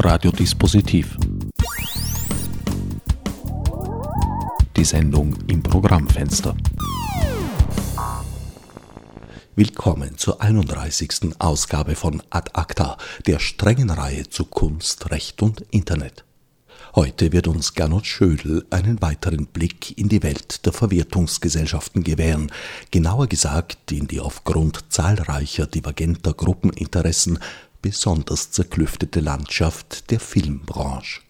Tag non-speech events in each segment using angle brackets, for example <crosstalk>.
Radiodispositiv. Die Sendung im Programmfenster. Willkommen zur 31. Ausgabe von Ad Acta, der strengen Reihe zu Kunst, Recht und Internet. Heute wird uns Gernot Schödel einen weiteren Blick in die Welt der Verwertungsgesellschaften gewähren, genauer gesagt in die aufgrund zahlreicher divergenter Gruppeninteressen besonders zerklüftete Landschaft der Filmbranche.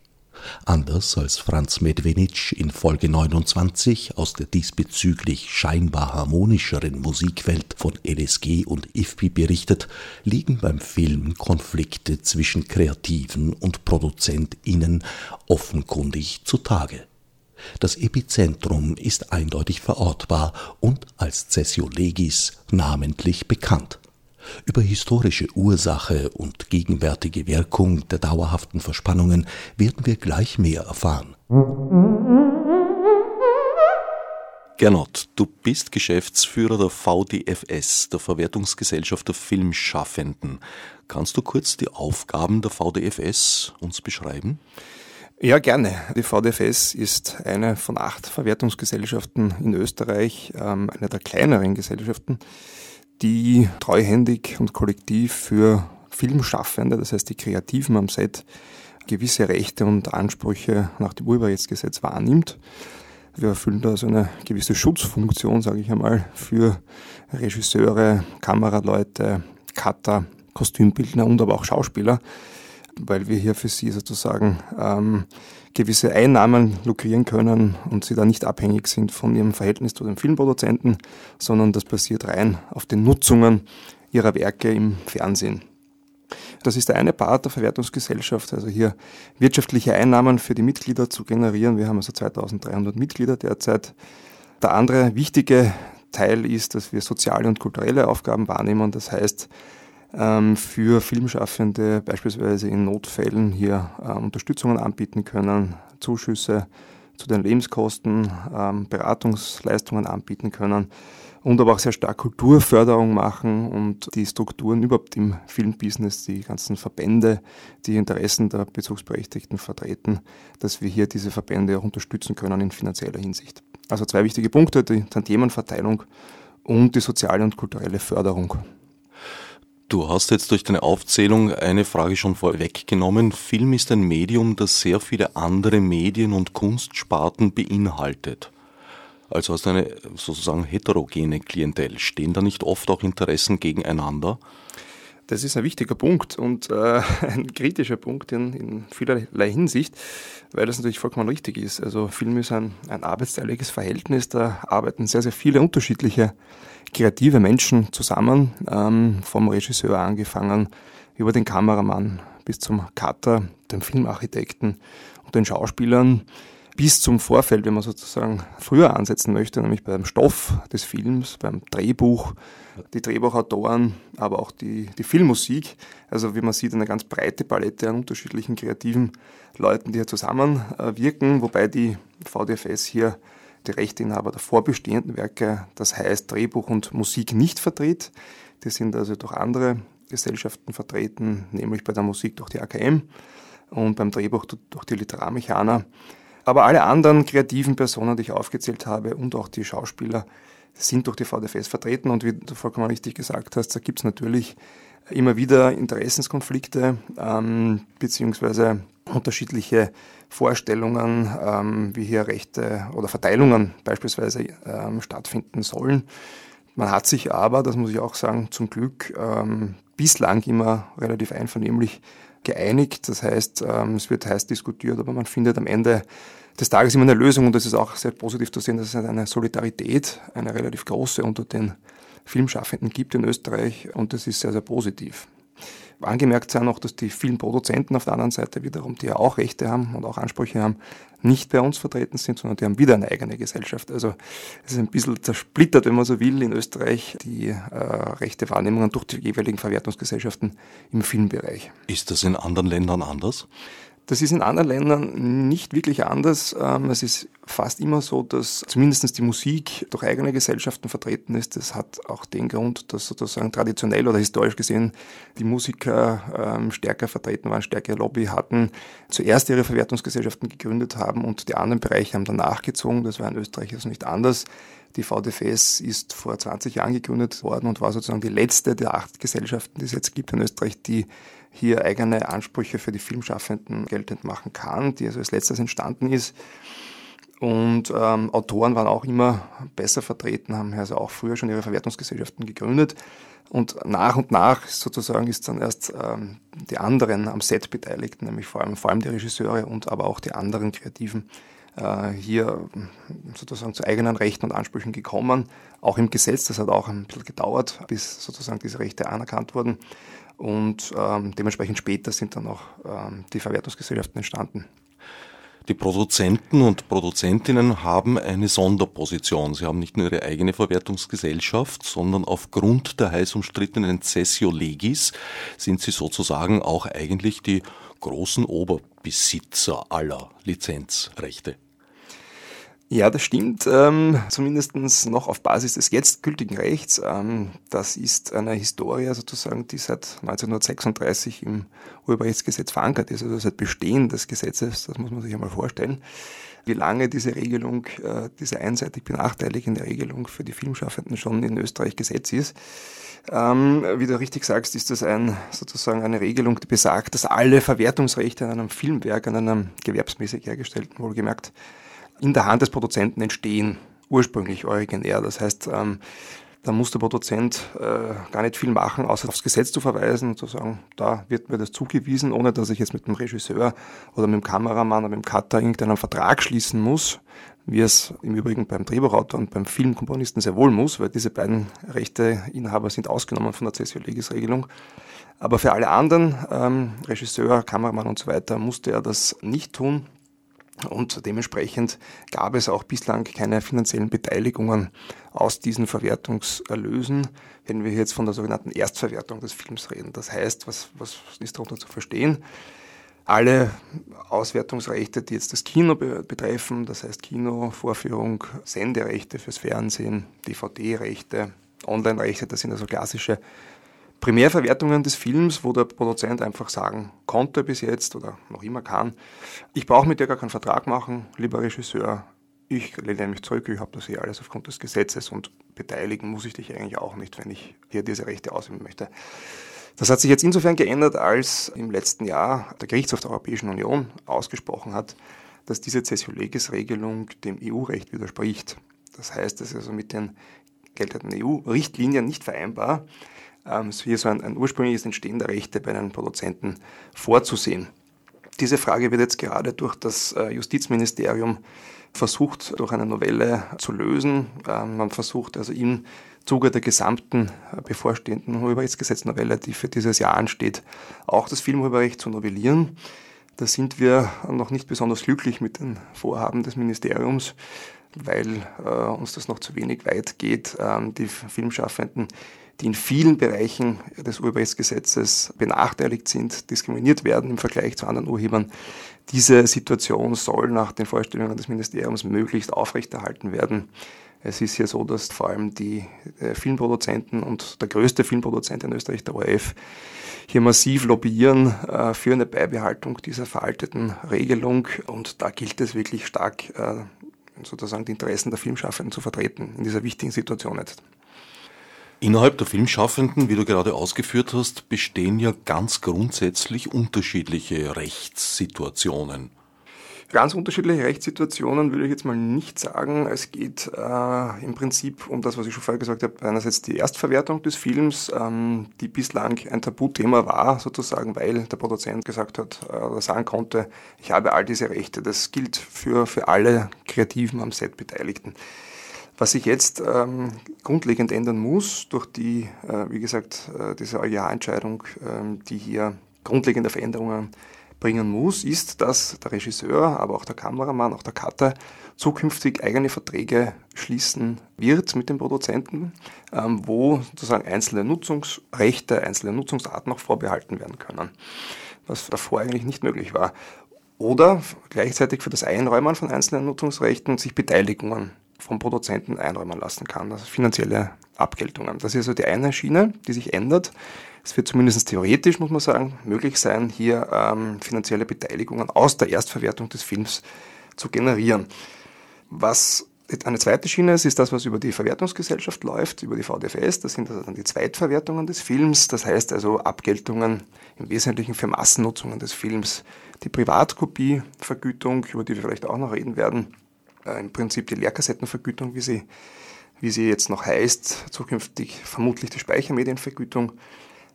Anders als Franz Medvenitsch in Folge 29 aus der diesbezüglich scheinbar harmonischeren Musikwelt von LSG und IFPI berichtet, liegen beim Film Konflikte zwischen Kreativen und ProduzentInnen offenkundig zutage. Das Epizentrum ist eindeutig verortbar und als Cessio Legis namentlich bekannt. Über historische Ursache und gegenwärtige Wirkung der dauerhaften Verspannungen werden wir gleich mehr erfahren. Gernot, du bist Geschäftsführer der VDFS, der Verwertungsgesellschaft der Filmschaffenden. Kannst du kurz die Aufgaben der VDFS uns beschreiben? Ja, gerne. Die VDFS ist eine von acht Verwertungsgesellschaften in Österreich, ähm, eine der kleineren Gesellschaften die treuhändig und kollektiv für Filmschaffende, das heißt die Kreativen am Set, gewisse Rechte und Ansprüche nach dem Urheberrechtsgesetz wahrnimmt. Wir erfüllen da so eine gewisse Schutzfunktion, sage ich einmal, für Regisseure, Kameraleute, Cutter, Kostümbildner und aber auch Schauspieler, weil wir hier für sie sozusagen ähm, gewisse Einnahmen lukrieren können und sie da nicht abhängig sind von ihrem Verhältnis zu den Filmproduzenten, sondern das basiert rein auf den Nutzungen ihrer Werke im Fernsehen. Das ist der eine Part der Verwertungsgesellschaft, also hier wirtschaftliche Einnahmen für die Mitglieder zu generieren. Wir haben also 2300 Mitglieder derzeit. Der andere wichtige Teil ist, dass wir soziale und kulturelle Aufgaben wahrnehmen. Das heißt, für Filmschaffende beispielsweise in Notfällen hier äh, Unterstützungen anbieten können, Zuschüsse zu den Lebenskosten, ähm, Beratungsleistungen anbieten können und aber auch sehr stark Kulturförderung machen und die Strukturen überhaupt im Filmbusiness, die ganzen Verbände, die Interessen der Bezugsberechtigten vertreten, dass wir hier diese Verbände auch unterstützen können in finanzieller Hinsicht. Also zwei wichtige Punkte, die Tantiemenverteilung und die soziale und kulturelle Förderung. Du hast jetzt durch deine Aufzählung eine Frage schon vorweggenommen. Film ist ein Medium, das sehr viele andere Medien und Kunstsparten beinhaltet. Also hast du eine sozusagen heterogene Klientel. Stehen da nicht oft auch Interessen gegeneinander? Das ist ein wichtiger Punkt und äh, <laughs> ein kritischer Punkt in, in, vielerlei Hinsicht, weil das natürlich vollkommen richtig ist. Also Film ist ein, ein arbeitsteiliges Verhältnis, da arbeiten sehr, sehr viele unterschiedliche kreative Menschen zusammen, ähm, vom Regisseur angefangen, über den Kameramann bis zum Cutter, den Filmarchitekten und den Schauspielern bis zum Vorfeld, wenn man sozusagen früher ansetzen möchte, nämlich beim Stoff des Films, beim Drehbuch, die Drehbuchautoren, aber auch die, die Filmmusik. Also wie man sieht, eine ganz breite Palette an unterschiedlichen kreativen Leuten, die hier zusammenwirken, wobei die VDFS hier die Rechteinhaber der vorbestehenden Werke, das heißt Drehbuch und Musik nicht vertritt. Die sind also durch andere Gesellschaften vertreten, nämlich bei der Musik durch die AKM und beim Drehbuch durch die Literarmechaner. Aber alle anderen kreativen Personen, die ich aufgezählt habe und auch die Schauspieler, sind durch die VDFS vertreten. Und wie du vollkommen richtig gesagt hast, da gibt es natürlich immer wieder Interessenskonflikte ähm, beziehungsweise unterschiedliche Vorstellungen, ähm, wie hier Rechte oder Verteilungen beispielsweise ähm, stattfinden sollen. Man hat sich aber, das muss ich auch sagen, zum Glück ähm, bislang immer relativ einvernehmlich geeinigt. Das heißt, ähm, es wird heiß diskutiert, aber man findet am Ende des Tages immer eine Lösung und das ist auch sehr positiv zu sehen, dass es eine Solidarität, eine relativ große unter den Filmschaffenden gibt in Österreich und das ist sehr, sehr positiv. Angemerkt sei noch, dass die vielen Produzenten auf der anderen Seite wiederum, die ja auch Rechte haben und auch Ansprüche haben, nicht bei uns vertreten sind, sondern die haben wieder eine eigene Gesellschaft. Also es ist ein bisschen zersplittert, wenn man so will, in Österreich die äh, Rechtewahrnehmungen durch die jeweiligen Verwertungsgesellschaften im Filmbereich. Ist das in anderen Ländern anders? Das ist in anderen Ländern nicht wirklich anders. Ähm, es ist fast immer so, dass zumindest die Musik durch eigene Gesellschaften vertreten ist. Das hat auch den Grund, dass sozusagen traditionell oder historisch gesehen die Musiker ähm, stärker vertreten waren, stärkere Lobby hatten, zuerst ihre Verwertungsgesellschaften gegründet haben und die anderen Bereiche haben danach gezogen. Das war in Österreich also nicht anders. Die VDFS ist vor 20 Jahren gegründet worden und war sozusagen die letzte der acht Gesellschaften, die es jetzt gibt in Österreich, die hier eigene Ansprüche für die Filmschaffenden geltend machen kann, die also als letztes entstanden ist. Und ähm, Autoren waren auch immer besser vertreten, haben also auch früher schon ihre Verwertungsgesellschaften gegründet. Und nach und nach sozusagen ist dann erst ähm, die anderen am Set beteiligt, nämlich vor allem, vor allem die Regisseure und aber auch die anderen Kreativen hier sozusagen zu eigenen Rechten und Ansprüchen gekommen. Auch im Gesetz, das hat auch ein bisschen gedauert, bis sozusagen diese Rechte anerkannt wurden und ähm, dementsprechend später sind dann auch ähm, die Verwertungsgesellschaften entstanden. Die Produzenten und Produzentinnen haben eine Sonderposition. Sie haben nicht nur ihre eigene Verwertungsgesellschaft, sondern aufgrund der heiß umstrittenen Cessio Legis sind sie sozusagen auch eigentlich die großen Oberbesitzer aller Lizenzrechte. Ja, das stimmt. Ähm, Zumindest noch auf Basis des jetzt gültigen Rechts. Ähm, das ist eine Historie sozusagen, die seit 1936 im Urheberrechtsgesetz verankert ist, also seit Bestehen des Gesetzes. Das muss man sich einmal vorstellen. Wie lange diese Regelung, äh, diese einseitig benachteiligende Regelung für die Filmschaffenden schon in Österreich Gesetz ist. Ähm, wie du richtig sagst, ist das ein, sozusagen eine Regelung, die besagt, dass alle Verwertungsrechte an einem Filmwerk, an einem gewerbsmäßig hergestellten, wohlgemerkt, in der Hand des Produzenten entstehen, ursprünglich originär. Das heißt, ähm, da muss der Produzent äh, gar nicht viel machen, außer aufs Gesetz zu verweisen und zu sagen, da wird mir das zugewiesen, ohne dass ich jetzt mit dem Regisseur oder mit dem Kameramann oder mit dem Cutter irgendeinen Vertrag schließen muss, wie es im Übrigen beim Drehbuchautor und beim Filmkomponisten sehr wohl muss, weil diese beiden Rechteinhaber sind ausgenommen von der Cessio Legis Regelung. Aber für alle anderen, ähm, Regisseur, Kameramann und so weiter, musste er das nicht tun. Und dementsprechend gab es auch bislang keine finanziellen Beteiligungen aus diesen Verwertungserlösen, wenn wir jetzt von der sogenannten Erstverwertung des Films reden. Das heißt, was, was ist darunter zu verstehen? Alle Auswertungsrechte, die jetzt das Kino betreffen, das heißt Kino, Vorführung, Senderechte fürs Fernsehen, DVD-Rechte, Online-Rechte, das sind also klassische Primärverwertungen des Films, wo der Produzent einfach sagen konnte bis jetzt oder noch immer kann, ich brauche mit dir gar keinen Vertrag machen, lieber Regisseur, ich lehne mich zurück, ich habe das hier alles aufgrund des Gesetzes und beteiligen muss ich dich eigentlich auch nicht, wenn ich hier diese Rechte ausüben möchte. Das hat sich jetzt insofern geändert, als im letzten Jahr der Gerichtshof der Europäischen Union ausgesprochen hat, dass diese Cessio Legis-Regelung dem EU-Recht widerspricht. Das heißt, es ist also mit den geltenden EU-Richtlinien nicht vereinbar, hier so ein, ein ursprüngliches Entstehen der Rechte bei einem Produzenten vorzusehen. Diese Frage wird jetzt gerade durch das äh, Justizministerium versucht, durch eine Novelle zu lösen. Ähm, man versucht also im Zuge der gesamten äh, bevorstehenden Urheberrechtsgesetznovelle, die für dieses Jahr ansteht, auch das Filmurheberrecht zu novellieren. Da sind wir noch nicht besonders glücklich mit den Vorhaben des Ministeriums, weil äh, uns das noch zu wenig weit geht. Ähm, die Filmschaffenden die in vielen Bereichen des Urheberrechtsgesetzes benachteiligt sind, diskriminiert werden im Vergleich zu anderen Urhebern. Diese Situation soll nach den Vorstellungen des Ministeriums möglichst aufrechterhalten werden. Es ist hier so, dass vor allem die äh, Filmproduzenten und der größte Filmproduzent in Österreich, der ORF, hier massiv lobbyieren äh, für eine Beibehaltung dieser veralteten Regelung. Und da gilt es wirklich stark, äh, sozusagen die Interessen der Filmschaffenden zu vertreten in dieser wichtigen Situation jetzt. Innerhalb der Filmschaffenden, wie du gerade ausgeführt hast, bestehen ja ganz grundsätzlich unterschiedliche Rechtssituationen. Ganz unterschiedliche Rechtssituationen würde ich jetzt mal nicht sagen. Es geht äh, im Prinzip um das, was ich schon vorher gesagt habe. Einerseits die Erstverwertung des Films, ähm, die bislang ein Tabuthema war, sozusagen, weil der Produzent gesagt hat äh, oder sagen konnte, ich habe all diese Rechte. Das gilt für, für alle Kreativen am Set Beteiligten. Was sich jetzt ähm, grundlegend ändern muss durch die, äh, wie gesagt, äh, diese EuGH-Entscheidung, äh, die hier grundlegende Veränderungen bringen muss, ist, dass der Regisseur, aber auch der Kameramann, auch der Cutter zukünftig eigene Verträge schließen wird mit den Produzenten, ähm, wo sozusagen einzelne Nutzungsrechte, einzelne Nutzungsarten noch vorbehalten werden können, was davor eigentlich nicht möglich war. oder gleichzeitig für das Einräumen von einzelnen Nutzungsrechten sich Beteiligungen vom Produzenten einräumen lassen kann, also finanzielle Abgeltungen. Das ist also die eine Schiene, die sich ändert. Es wird zumindest theoretisch, muss man sagen, möglich sein, hier ähm, finanzielle Beteiligungen aus der Erstverwertung des Films zu generieren. Was eine zweite Schiene ist, ist das, was über die Verwertungsgesellschaft läuft, über die VDFS. Das sind also dann die Zweitverwertungen des Films. Das heißt also Abgeltungen im Wesentlichen für Massennutzungen des Films. Die Privatkopievergütung, über die wir vielleicht auch noch reden werden. Äh, Im Prinzip die Lehrkassettenvergütung, wie sie, wie sie jetzt noch heißt. Zukünftig vermutlich die Speichermedienvergütung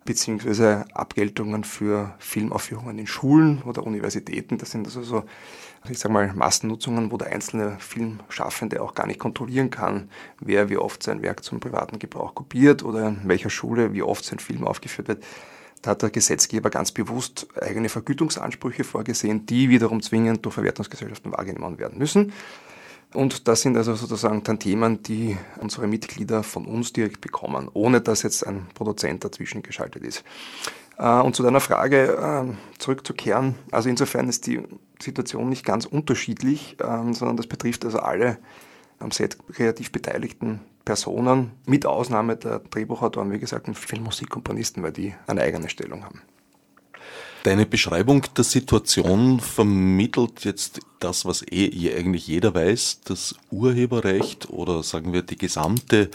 beziehungsweise Abgeltungen für Filmaufführungen in Schulen oder Universitäten. Das sind also so, ich sage mal, Massennutzungen, wo der einzelne Filmschaffende auch gar nicht kontrollieren kann, wer wie oft sein Werk zum privaten Gebrauch kopiert oder in welcher Schule wie oft sein Film aufgeführt wird. Da hat der Gesetzgeber ganz bewusst eigene Vergütungsansprüche vorgesehen, die wiederum zwingend durch Verwertungsgesellschaften wahrgenommen werden müssen. Und das sind also sozusagen dann Themen, die unsere Mitglieder von uns direkt bekommen, ohne dass jetzt ein Produzent dazwischen geschaltet ist. Äh, und zu deiner Frage ähm, zurückzukehren, also insofern ist die Situation nicht ganz unterschiedlich, ähm, sondern das betrifft also alle am Set kreativ beteiligten Personen, mit Ausnahme der Drehbuchautoren, wie gesagt, und Filmmusikkomponisten, weil die eine eigene Stellung haben. Deine Beschreibung der Situation vermittelt jetzt das, was eh eigentlich jeder weiß, das Urheberrecht oder sagen wir die gesamte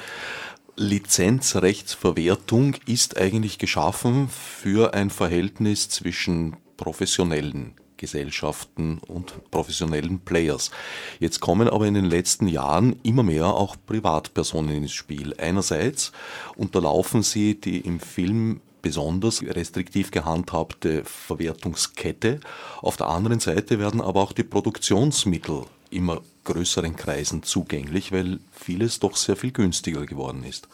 Lizenzrechtsverwertung ist eigentlich geschaffen für ein Verhältnis zwischen professionellen Gesellschaften und professionellen Players. Jetzt kommen aber in den letzten Jahren immer mehr auch Privatpersonen ins Spiel. Einerseits unterlaufen sie die im Film besonders restriktiv gehandhabte Verwertungskette. Auf der anderen Seite werden aber auch die Produktionsmittel immer größeren Kreisen zugänglich, weil vieles doch sehr viel günstiger geworden ist.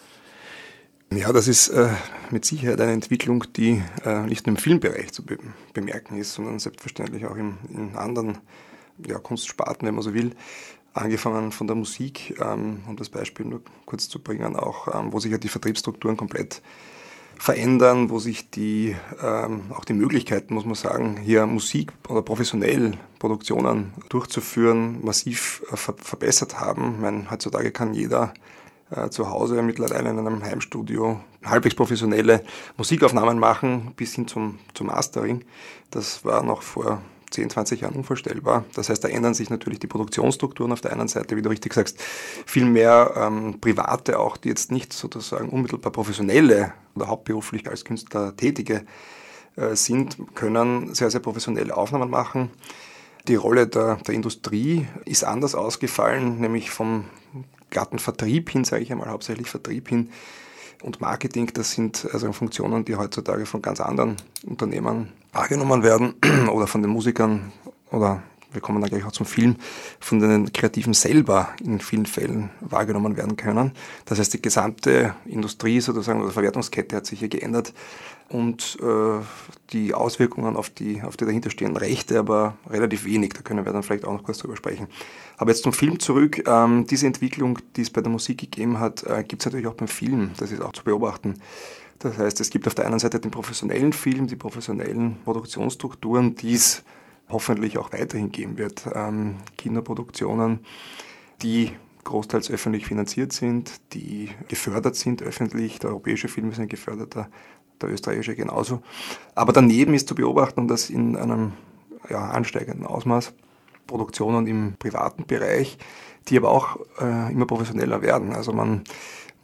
Ja, das ist äh, mit Sicherheit eine Entwicklung, die äh, nicht nur im Filmbereich zu be bemerken ist, sondern selbstverständlich auch im, in anderen ja, Kunstsparten, wenn man so will. Angefangen von der Musik, ähm, um das Beispiel nur kurz zu bringen, auch ähm, wo sich ja die Vertriebsstrukturen komplett verändern, wo sich die, ähm, auch die Möglichkeiten, muss man sagen, hier Musik oder professionell Produktionen durchzuführen, massiv äh, ver verbessert haben. Ich meine, heutzutage kann jeder äh, zu Hause mittlerweile in einem Heimstudio halbwegs professionelle Musikaufnahmen machen, bis hin zum, zum Mastering. Das war noch vor 10, 20 Jahren unvorstellbar. Das heißt, da ändern sich natürlich die Produktionsstrukturen auf der einen Seite, wie du richtig sagst, viel mehr ähm, Private auch, die jetzt nicht sozusagen unmittelbar professionelle oder hauptberuflich als Künstler tätige äh, sind, können sehr, sehr professionelle Aufnahmen machen. Die Rolle der, der Industrie ist anders ausgefallen, nämlich vom glatten Vertrieb hin, sage ich einmal, hauptsächlich Vertrieb hin, und Marketing, das sind also Funktionen, die heutzutage von ganz anderen Unternehmen wahrgenommen werden <clears throat> oder von den Musikern oder wir kommen dann gleich auch zum Film, von den Kreativen selber in vielen Fällen wahrgenommen werden können. Das heißt, die gesamte Industrie sozusagen oder Verwertungskette hat sich hier geändert und äh, die Auswirkungen auf die, auf die dahinterstehenden Rechte aber relativ wenig. Da können wir dann vielleicht auch noch kurz drüber sprechen. Aber jetzt zum Film zurück. Ähm, diese Entwicklung, die es bei der Musik gegeben hat, äh, gibt es natürlich auch beim Film. Das ist auch zu beobachten. Das heißt, es gibt auf der einen Seite den professionellen Film, die professionellen Produktionsstrukturen, die es hoffentlich auch weiterhin geben wird. Ähm, Kinoproduktionen, die großteils öffentlich finanziert sind, die gefördert sind öffentlich. Der europäische Film ist ein geförderter, der österreichische genauso. Aber daneben ist zu beobachten, dass in einem ja, ansteigenden Ausmaß Produktionen im privaten Bereich, die aber auch äh, immer professioneller werden. Also man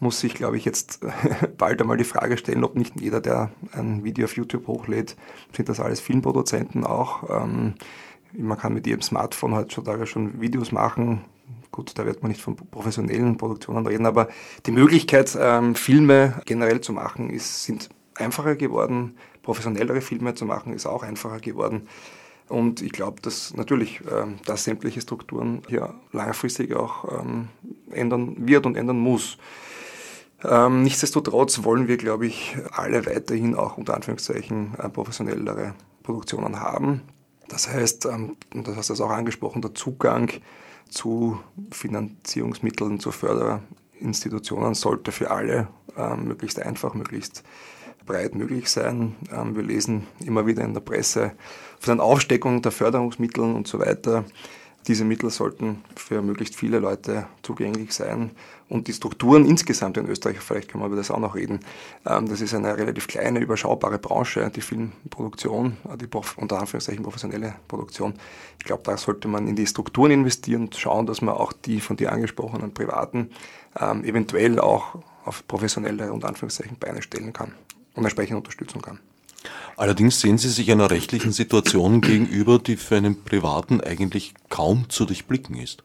muss sich, glaube ich, jetzt <laughs> bald einmal die Frage stellen, ob nicht jeder, der ein Video auf YouTube hochlädt, sind das alles Filmproduzenten auch. Ähm, man kann mit jedem Smartphone heutzutage schon Videos machen. Gut, da wird man nicht von professionellen Produktionen reden, aber die Möglichkeit, ähm, Filme generell zu machen, ist, sind einfacher geworden. Professionellere Filme zu machen, ist auch einfacher geworden. Und ich glaube, dass natürlich, ähm, dass sämtliche Strukturen hier langfristig auch ähm, ändern wird und ändern muss. Ähm, nichtsdestotrotz wollen wir, glaube ich, alle weiterhin auch unter Anführungszeichen äh, professionellere Produktionen haben. Das heißt, ähm, und das hast du auch angesprochen, der Zugang zu Finanzierungsmitteln, zu Förderinstitutionen sollte für alle ähm, möglichst einfach, möglichst breit möglich sein. Ähm, wir lesen immer wieder in der Presse von der Aufsteckung der Förderungsmittel und so weiter. Diese Mittel sollten für möglichst viele Leute zugänglich sein. Und die Strukturen insgesamt in Österreich, vielleicht können wir über das auch noch reden, ähm, das ist eine relativ kleine, überschaubare Branche, die Filmproduktion, die unter Anführungszeichen professionelle Produktion. Ich glaube, da sollte man in die Strukturen investieren und schauen, dass man auch die von dir angesprochenen Privaten ähm, eventuell auch auf professionelle und Anführungszeichen Beine stellen kann und entsprechend unterstützen kann. Allerdings sehen Sie sich einer rechtlichen Situation gegenüber, die für einen Privaten eigentlich kaum zu durchblicken ist.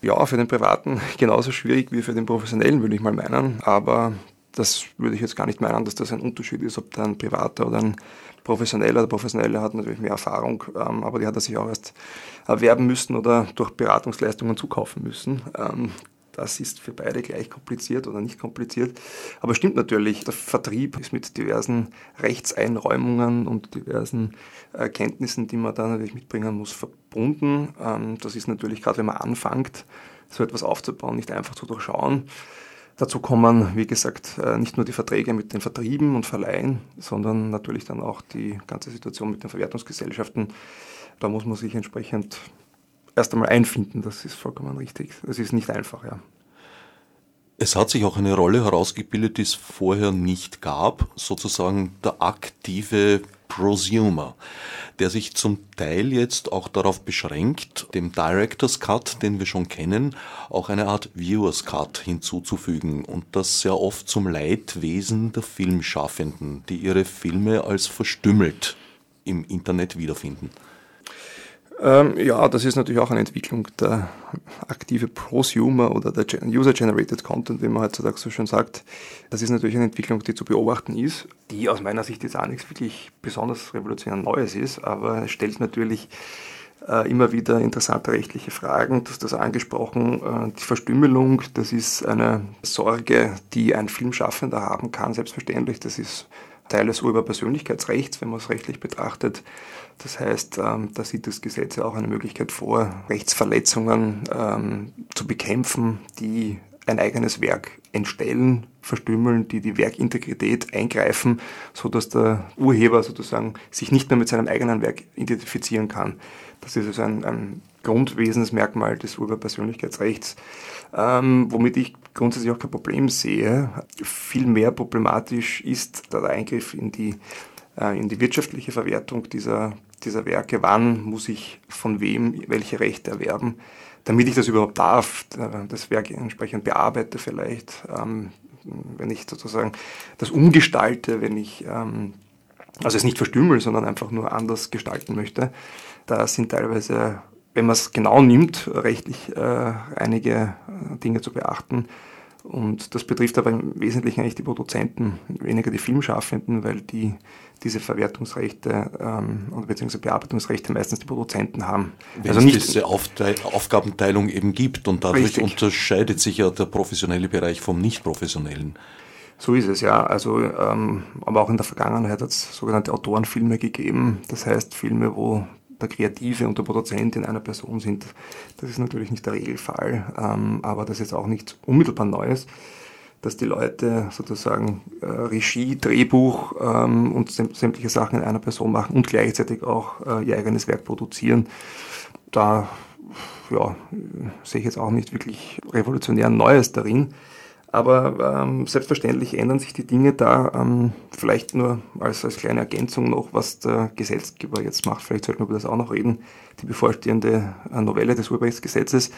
Ja, für den Privaten <laughs> genauso schwierig wie für den Professionellen, würde ich mal meinen. Aber das würde ich jetzt gar nicht meinen, dass das ein Unterschied ist, ob da ein Privater oder ein Professioneller. Der Professionelle hat natürlich mehr Erfahrung, ähm, aber die hat er sich auch erst erwerben müssen oder durch Beratungsleistungen zukaufen müssen. Das ist für beide gleich kompliziert oder nicht kompliziert. Aber stimmt natürlich, der Vertrieb ist mit diversen Rechtseinräumungen und diversen Erkenntnissen, die man da natürlich mitbringen muss, verbunden. Ähm, das ist natürlich gerade, wenn man anfängt, so etwas aufzubauen, nicht einfach zu durchschauen. Dazu kommen, wie gesagt, äh, nicht nur die Verträge mit den Vertrieben und Verleihen, sondern natürlich dann auch die ganze Situation mit den Verwertungsgesellschaften. Da muss man sich entsprechend erst einmal einfinden, das ist vollkommen richtig. Es ist nicht einfach, ja. Es hat sich auch eine Rolle herausgebildet, die es vorher nicht gab, sozusagen der aktive Prosumer, der sich zum Teil jetzt auch darauf beschränkt, dem Director's Cut, den wir schon kennen, auch eine Art Viewer's Cut hinzuzufügen und das sehr oft zum Leidwesen der Filmschaffenden, die ihre Filme als verstümmelt im Internet wiederfinden. Ähm, ja, das ist natürlich auch eine Entwicklung der aktive Prosumer oder der User-Generated Content, wie man heutzutage so schön sagt. Das ist natürlich eine Entwicklung, die zu beobachten ist, die aus meiner Sicht jetzt auch nichts wirklich besonders revolutionär Neues ist, aber es stellt natürlich äh, immer wieder interessante rechtliche Fragen. Du hast das angesprochen, äh, die Verstümmelung, das ist eine Sorge, die ein Filmschaffender haben kann, selbstverständlich. Das ist Teil des Urheberpersönlichkeitsrechts, wenn man es rechtlich betrachtet. Das heißt, ähm, da sieht das Gesetz ja auch eine Möglichkeit vor, Rechtsverletzungen ähm, zu bekämpfen, die ein eigenes Werk entstellen, verstümmeln, die die Werkintegrität eingreifen, so dass der Urheber sozusagen sich nicht mehr mit seinem eigenen Werk identifizieren kann. Das ist also ein, ein Grundwesensmerkmal des Urheberpersönlichkeitsrechts, ähm, womit ich grundsätzlich auch kein Problem sehe. Vielmehr problematisch ist der Eingriff in die, äh, in die wirtschaftliche Verwertung dieser, dieser Werke. Wann muss ich von wem welche Rechte erwerben, damit ich das überhaupt darf, äh, das Werk entsprechend bearbeite vielleicht, ähm, wenn ich sozusagen das umgestalte, wenn ich ähm, also es nicht verstümmel, sondern einfach nur anders gestalten möchte. Da sind teilweise, wenn man es genau nimmt, rechtlich äh, einige äh, Dinge zu beachten. Und das betrifft aber im Wesentlichen eigentlich die Produzenten, weniger die Filmschaffenden, weil die diese Verwertungsrechte ähm, beziehungsweise Bearbeitungsrechte meistens die Produzenten haben. Wenn also nicht es diese Aufteil Aufgabenteilung eben gibt und dadurch richtig. unterscheidet sich ja der professionelle Bereich vom nicht professionellen. So ist es, ja. Also, ähm, aber auch in der Vergangenheit hat es sogenannte Autorenfilme gegeben. Das heißt Filme, wo der Kreative und der Produzent in einer Person sind. Das ist natürlich nicht der Regelfall, ähm, aber das ist auch nichts unmittelbar Neues, dass die Leute sozusagen äh, Regie, Drehbuch ähm, und sämtliche Sachen in einer Person machen und gleichzeitig auch äh, ihr eigenes Werk produzieren. Da ja, sehe ich jetzt auch nicht wirklich revolutionär Neues darin. Aber ähm, selbstverständlich ändern sich die Dinge da. Ähm, vielleicht nur als, als kleine Ergänzung noch, was der Gesetzgeber jetzt macht. Vielleicht sollten wir über das auch noch reden. Die bevorstehende äh, Novelle des Urheberrechtsgesetzes.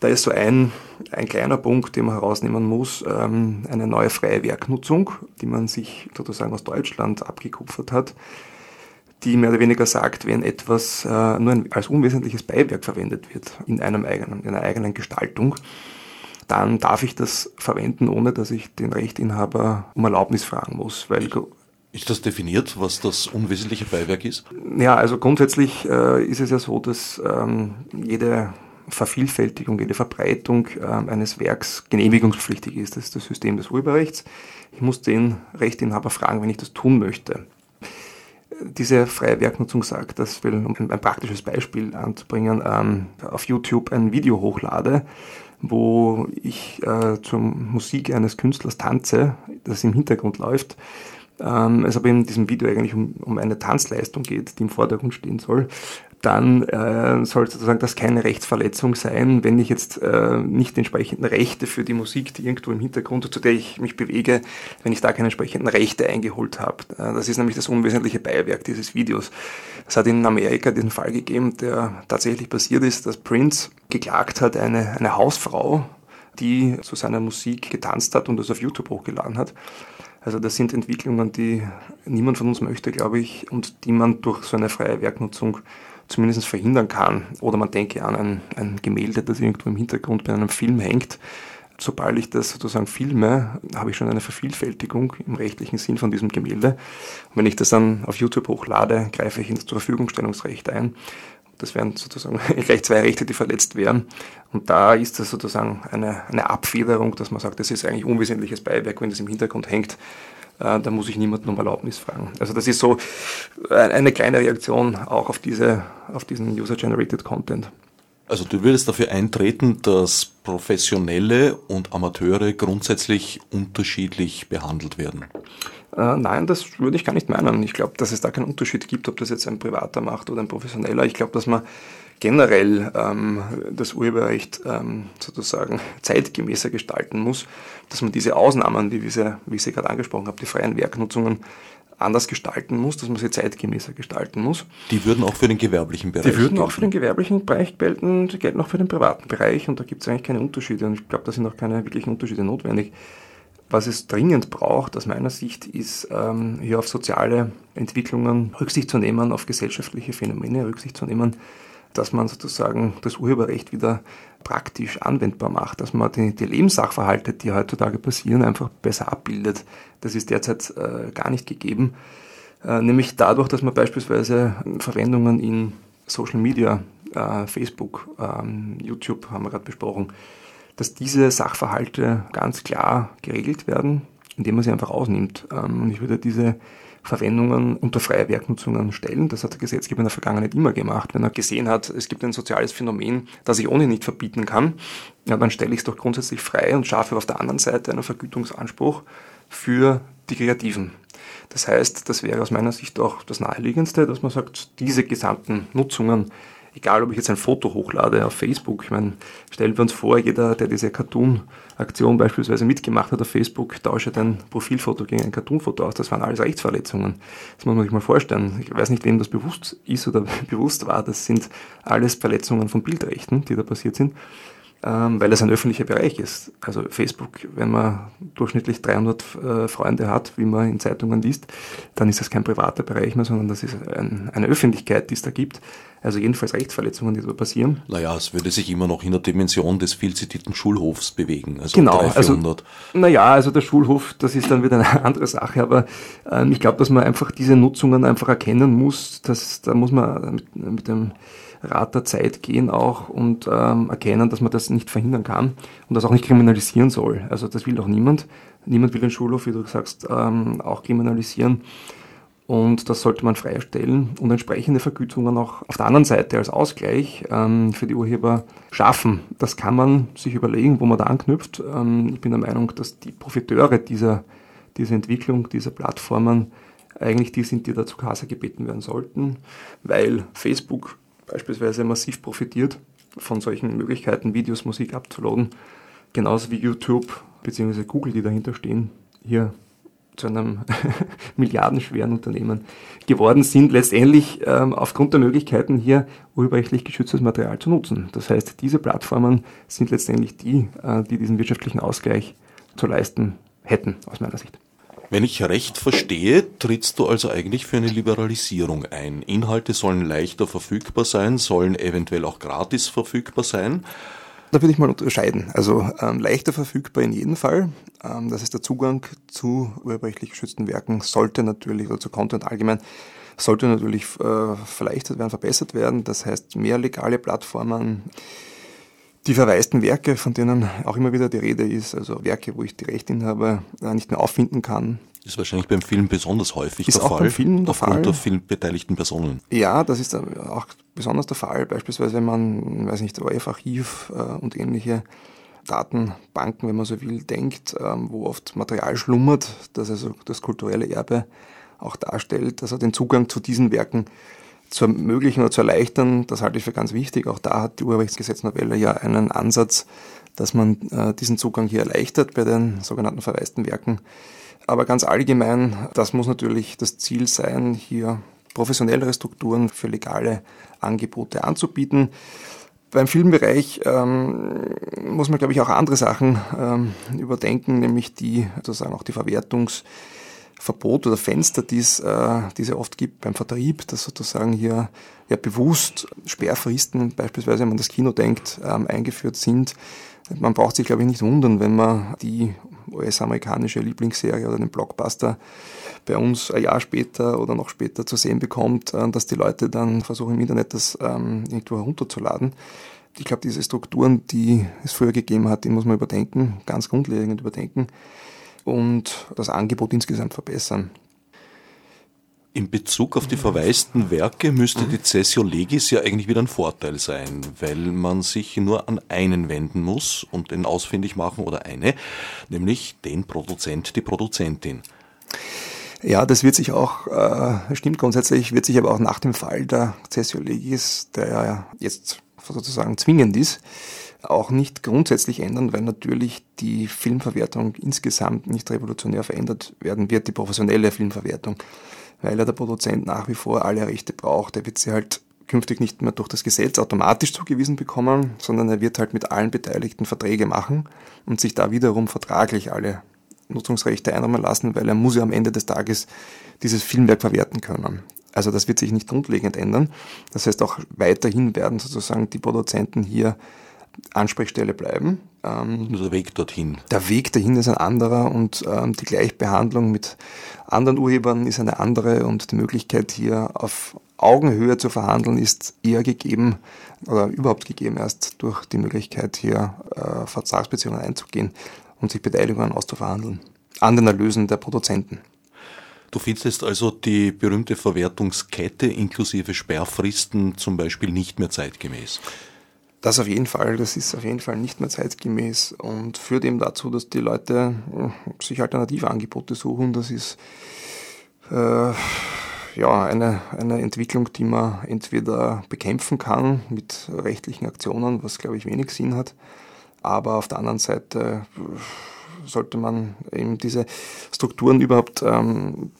Da ist so ein, ein kleiner Punkt, den man herausnehmen muss, ähm, eine neue freie Werknutzung, die man sich sozusagen aus Deutschland abgekupfert hat, die mehr oder weniger sagt, wenn etwas äh, nur ein, als unwesentliches Beiwerk verwendet wird in, einem eigenen, in einer eigenen Gestaltung, dann darf ich das verwenden, ohne dass ich den Rechtinhaber um Erlaubnis fragen muss. Weil ist das definiert, was das unwesentliche Beiwerk ist? Ja, also grundsätzlich äh, ist es ja so, dass ähm, jede Vervielfältigung, jede Verbreitung äh, eines Werks genehmigungspflichtig ist. Das ist das System des Urheberrechts. Ich muss den Rechtinhaber fragen, wenn ich das tun möchte. Diese freie Werknutzung sagt, dass, um ein praktisches Beispiel anzubringen, ähm, auf YouTube ein Video hochlade, wo ich äh, zur Musik eines Künstlers tanze, das im Hintergrund läuft, ähm, es aber in diesem Video eigentlich um, um eine Tanzleistung geht, die im Vordergrund stehen soll, dann äh, soll sozusagen das keine Rechtsverletzung sein, wenn ich jetzt äh, nicht die entsprechenden Rechte für die Musik, die irgendwo im Hintergrund, zu der ich mich bewege, wenn ich da keine entsprechenden Rechte eingeholt habe. Äh, das ist nämlich das unwesentliche Beiwerk dieses Videos. Es hat in Amerika diesen Fall gegeben, der tatsächlich passiert ist, dass Prince geklagt hat, eine, eine Hausfrau, die zu seiner Musik getanzt hat und das auf YouTube hochgeladen hat. Also das sind Entwicklungen, die niemand von uns möchte, glaube ich, und die man durch so eine freie Werknutzung zumindest verhindern kann. Oder man denke an ein, ein Gemälde, das irgendwo im Hintergrund bei einem Film hängt. Sobald ich das sozusagen filme, habe ich schon eine Vervielfältigung im rechtlichen Sinn von diesem Gemälde. Und wenn ich das dann auf YouTube hochlade, greife ich ins Zur Verfügungstellungsrecht ein. Das wären sozusagen <laughs> gleich zwei Rechte, die verletzt wären. Und da ist das sozusagen eine, eine Abfederung, dass man sagt, das ist eigentlich unwesentliches Beiwerk, wenn das im Hintergrund hängt. Äh, da muss ich niemanden um Erlaubnis fragen. Also das ist so äh, eine kleine Reaktion auch auf, diese, auf diesen User-Generated Content. Also du würdest dafür eintreten, dass Professionelle und Amateure grundsätzlich unterschiedlich behandelt werden? Äh, nein, das würde ich gar nicht meinen. Ich glaube, dass es da keinen Unterschied gibt, ob das jetzt ein Privater macht oder ein Professioneller. Ich glaube, dass man generell ähm, das Urheberrecht ähm, sozusagen <laughs> zeitgemäßer gestalten muss, dass man diese Ausnahmen, wie, sie, wie ich sie gerade angesprochen habe, die freien Werknutzungen, anders gestalten muss, dass man sie zeitgemäßer gestalten muss. Die würden auch für den gewerblichen Bereich Die würden gelten. auch für den gewerblichen Bereich gelten, die gelten auch für den privaten Bereich und da gibt es eigentlich keine Unterschiede und ich glaube, da sind auch keine wirklichen Unterschiede notwendig. Was es dringend braucht, aus meiner Sicht, ist ähm, hier auf soziale Entwicklungen Rücksicht zu nehmen, auf gesellschaftliche Phänomene Rücksicht zu nehmen, dass man sozusagen das Urheberrecht wieder praktisch anwendbar macht, dass man die, die Lebenssachverhalte, die heutzutage passieren, einfach besser abbildet. Das ist derzeit äh, gar nicht gegeben. Äh, nämlich dadurch, dass man beispielsweise Verwendungen in Social Media, äh, Facebook, ähm, YouTube haben wir gerade besprochen, dass diese Sachverhalte ganz klar geregelt werden, indem man sie einfach ausnimmt. Ähm, und ich würde diese Verwendungen unter freie Werknutzungen stellen. Das hat der Gesetzgeber in der Vergangenheit immer gemacht. Wenn er gesehen hat, es gibt ein soziales Phänomen, das ich ohnehin nicht verbieten kann, ja, dann stelle ich es doch grundsätzlich frei und schaffe auf der anderen Seite einen Vergütungsanspruch für die Kreativen. Das heißt, das wäre aus meiner Sicht auch das Naheliegendste, dass man sagt, diese gesamten Nutzungen egal ob ich jetzt ein Foto hochlade auf Facebook, ich meine, stellen wir uns vor, jeder, der diese Cartoon-Aktion beispielsweise mitgemacht hat auf Facebook, tauscht ein Profilfoto gegen ein Cartoon-Foto aus. Das waren alles Rechtsverletzungen. Das muss man sich mal vorstellen. Ich weiß nicht, wem das bewusst ist oder <laughs> bewusst war. Das sind alles Verletzungen von Bildrechten, die da passiert sind ähm, weil es ein öffentlicher Bereich ist. Also Facebook, wenn man durchschnittlich 300 äh, Freunde hat, wie man in Zeitungen liest, dann ist das kein privater Bereich mehr, sondern das ist ein, eine Öffentlichkeit, die es da gibt. Also jedenfalls Rechtsverletzungen, die da passieren. Naja, es würde sich immer noch in der Dimension des viel zitierten Schulhofs bewegen. Also genau, 300, also, naja, also der Schulhof, das ist dann wieder eine <laughs> andere Sache, aber ähm, ich glaube, dass man einfach diese Nutzungen einfach erkennen muss, dass da muss man mit, mit dem Rat der Zeit gehen auch und ähm, erkennen, dass man das nicht verhindern kann und das auch nicht kriminalisieren soll. Also das will auch niemand. Niemand will den Schulhof, wie du sagst, ähm, auch kriminalisieren. Und das sollte man freistellen und entsprechende Vergütungen auch auf der anderen Seite als Ausgleich ähm, für die Urheber schaffen. Das kann man sich überlegen, wo man da anknüpft. Ähm, ich bin der Meinung, dass die Profiteure dieser, dieser Entwicklung, dieser Plattformen eigentlich die sind, die da zu Kasse gebeten werden sollten, weil Facebook beispielsweise massiv profitiert von solchen Möglichkeiten, Videos, Musik abzuladen. Genauso wie YouTube bzw. Google, die dahinter stehen, hier zu einem <laughs> milliardenschweren Unternehmen geworden sind, letztendlich ähm, aufgrund der Möglichkeiten hier urheberrechtlich geschütztes Material zu nutzen. Das heißt, diese Plattformen sind letztendlich die, äh, die diesen wirtschaftlichen Ausgleich zu leisten hätten, aus meiner Sicht. Wenn ich recht verstehe, trittst du also eigentlich für eine Liberalisierung ein. Inhalte sollen leichter verfügbar sein, sollen eventuell auch gratis verfügbar sein. Da würde ich mal unterscheiden. Also ähm, leichter verfügbar in jedem Fall. Ähm, das ist der Zugang zu urheberrechtlich geschützten Werken sollte natürlich, oder zu Content allgemein, sollte natürlich äh, verleichtert werden, verbessert werden. Das heißt, mehr legale Plattformen, die verwaisten Werke, von denen auch immer wieder die Rede ist, also Werke, wo ich die Rechteinhaber äh, nicht mehr auffinden kann. Ist wahrscheinlich beim Film besonders häufig ist der auch Fall. Beim Film der aufgrund Fall. der filmbeteiligten Personen. Ja, das ist auch besonders der Fall. Beispielsweise, wenn man, weiß nicht, ORF-Archiv äh, und ähnliche Datenbanken, wenn man so will, denkt, ähm, wo oft Material schlummert, das also das kulturelle Erbe auch darstellt, also den Zugang zu diesen Werken zu ermöglichen oder zu erleichtern, das halte ich für ganz wichtig. Auch da hat die Urheberrechtsgesetznovelle ja einen Ansatz, dass man äh, diesen Zugang hier erleichtert bei den sogenannten verwaisten Werken. Aber ganz allgemein, das muss natürlich das Ziel sein, hier professionellere Strukturen für legale Angebote anzubieten. Beim Filmbereich ähm, muss man, glaube ich, auch andere Sachen ähm, überdenken, nämlich die sozusagen auch die Verwertungsverbot oder Fenster, die es, äh, die es ja oft gibt beim Vertrieb, dass sozusagen hier ja bewusst Sperrfristen, beispielsweise wenn man das Kino denkt, ähm, eingeführt sind. Man braucht sich, glaube ich, nicht wundern, wenn man die US-amerikanische Lieblingsserie oder den Blockbuster bei uns ein Jahr später oder noch später zu sehen bekommt, äh, dass die Leute dann versuchen im Internet das ähm, irgendwo herunterzuladen. Ich glaube, diese Strukturen, die es früher gegeben hat, die muss man überdenken, ganz grundlegend überdenken und das Angebot insgesamt verbessern. In Bezug auf die verwaisten Werke müsste die Cessio Legis ja eigentlich wieder ein Vorteil sein, weil man sich nur an einen wenden muss und den ausfindig machen oder eine, nämlich den Produzent, die Produzentin. Ja, das wird sich auch, äh, stimmt grundsätzlich, wird sich aber auch nach dem Fall der Cessio Legis, der ja jetzt sozusagen zwingend ist, auch nicht grundsätzlich ändern, weil natürlich die Filmverwertung insgesamt nicht revolutionär verändert werden wird, die professionelle Filmverwertung weil er der Produzent nach wie vor alle Rechte braucht. Er wird sie halt künftig nicht mehr durch das Gesetz automatisch zugewiesen bekommen, sondern er wird halt mit allen Beteiligten Verträge machen und sich da wiederum vertraglich alle Nutzungsrechte einräumen lassen, weil er muss ja am Ende des Tages dieses Filmwerk verwerten können. Also das wird sich nicht grundlegend ändern. Das heißt auch weiterhin werden sozusagen die Produzenten hier Ansprechstelle bleiben. Ähm, der Weg dorthin. Der Weg dahin ist ein anderer und ähm, die Gleichbehandlung mit anderen Urhebern ist eine andere und die Möglichkeit hier auf Augenhöhe zu verhandeln ist eher gegeben oder überhaupt gegeben erst durch die Möglichkeit hier äh, Vertragsbeziehungen einzugehen und sich Beteiligungen auszuverhandeln an den Erlösen der Produzenten. Du findest also die berühmte Verwertungskette inklusive Sperrfristen zum Beispiel nicht mehr zeitgemäß? Das auf jeden Fall, das ist auf jeden Fall nicht mehr zeitgemäß und führt eben dazu, dass die Leute äh, sich alternative Angebote suchen. Das ist äh, ja eine, eine Entwicklung, die man entweder bekämpfen kann mit rechtlichen Aktionen, was glaube ich wenig Sinn hat, aber auf der anderen Seite äh, sollte man eben diese Strukturen überhaupt ähm,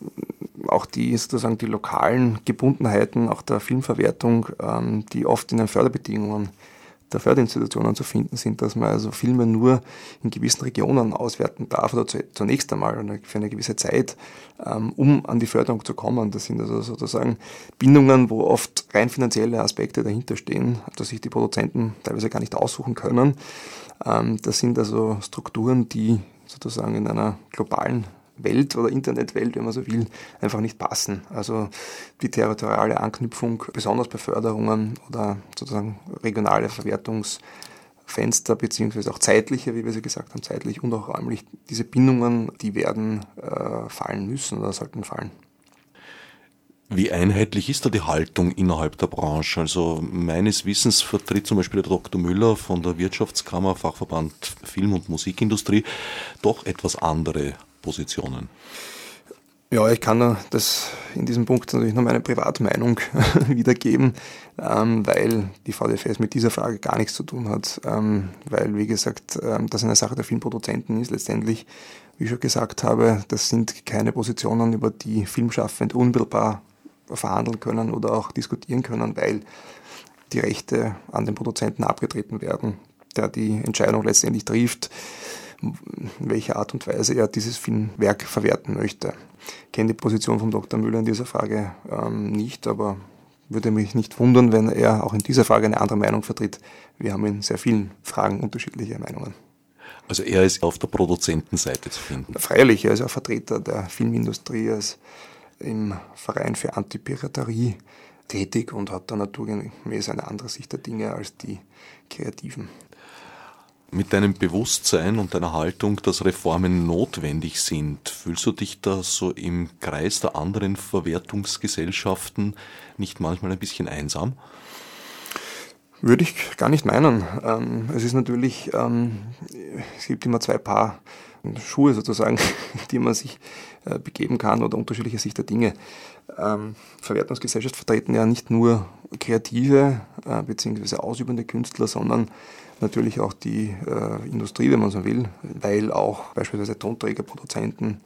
auch die sozusagen die lokalen Gebundenheiten auch der Filmverwertung, ähm, die oft in den Förderbedingungen der Förderinstitutionen zu finden sind, dass man also Filme nur in gewissen Regionen auswerten darf oder zunächst einmal für eine gewisse Zeit, ähm, um an die Förderung zu kommen. Das sind also sozusagen Bindungen, wo oft rein finanzielle Aspekte dahinter stehen, dass sich die Produzenten teilweise gar nicht aussuchen können. Ähm, das sind also Strukturen, die sozusagen in einer globalen Welt oder Internetwelt, wenn man so will, einfach nicht passen. Also die territoriale Anknüpfung, besonders bei Förderungen oder sozusagen regionale Verwertungsfenster, beziehungsweise auch zeitliche, wie wir sie gesagt haben, zeitlich und auch räumlich, diese Bindungen, die werden äh, fallen müssen oder sollten fallen. Wie einheitlich ist da die Haltung innerhalb der Branche? Also meines Wissens vertritt zum Beispiel der Dr. Müller von der Wirtschaftskammer, Fachverband Film- und Musikindustrie, doch etwas andere Positionen? Ja, ich kann das in diesem Punkt natürlich nur meine Privatmeinung <laughs> wiedergeben, ähm, weil die VDFS mit dieser Frage gar nichts zu tun hat, ähm, weil, wie gesagt, ähm, das eine Sache der Filmproduzenten ist. Letztendlich, wie ich schon gesagt habe, das sind keine Positionen, über die Filmschaffende unmittelbar verhandeln können oder auch diskutieren können, weil die Rechte an den Produzenten abgetreten werden, der die Entscheidung letztendlich trifft in welcher Art und Weise er dieses Filmwerk verwerten möchte. Ich kenne die Position von Dr. Müller in dieser Frage ähm, nicht, aber würde mich nicht wundern, wenn er auch in dieser Frage eine andere Meinung vertritt. Wir haben in sehr vielen Fragen unterschiedliche Meinungen. Also er ist auf der Produzentenseite zu finden. Freilich, er ist auch Vertreter der Filmindustrie, er ist im Verein für Antipiraterie tätig und hat da naturgemäß eine andere Sicht der Dinge als die Kreativen mit deinem Bewusstsein und deiner Haltung, dass Reformen notwendig sind, fühlst du dich da so im Kreis der anderen Verwertungsgesellschaften nicht manchmal ein bisschen einsam? Würde ich gar nicht meinen. Ähm, es ist natürlich, ähm, es gibt immer zwei Paar Schuhe sozusagen, <laughs> die man sich begeben kann oder unterschiedliche Sicht der Dinge. Ähm, Verwertungsgesellschaft vertreten ja nicht nur kreative äh, bzw. ausübende Künstler, sondern natürlich auch die äh, Industrie, wenn man so will, weil auch beispielsweise Tonträgerproduzenten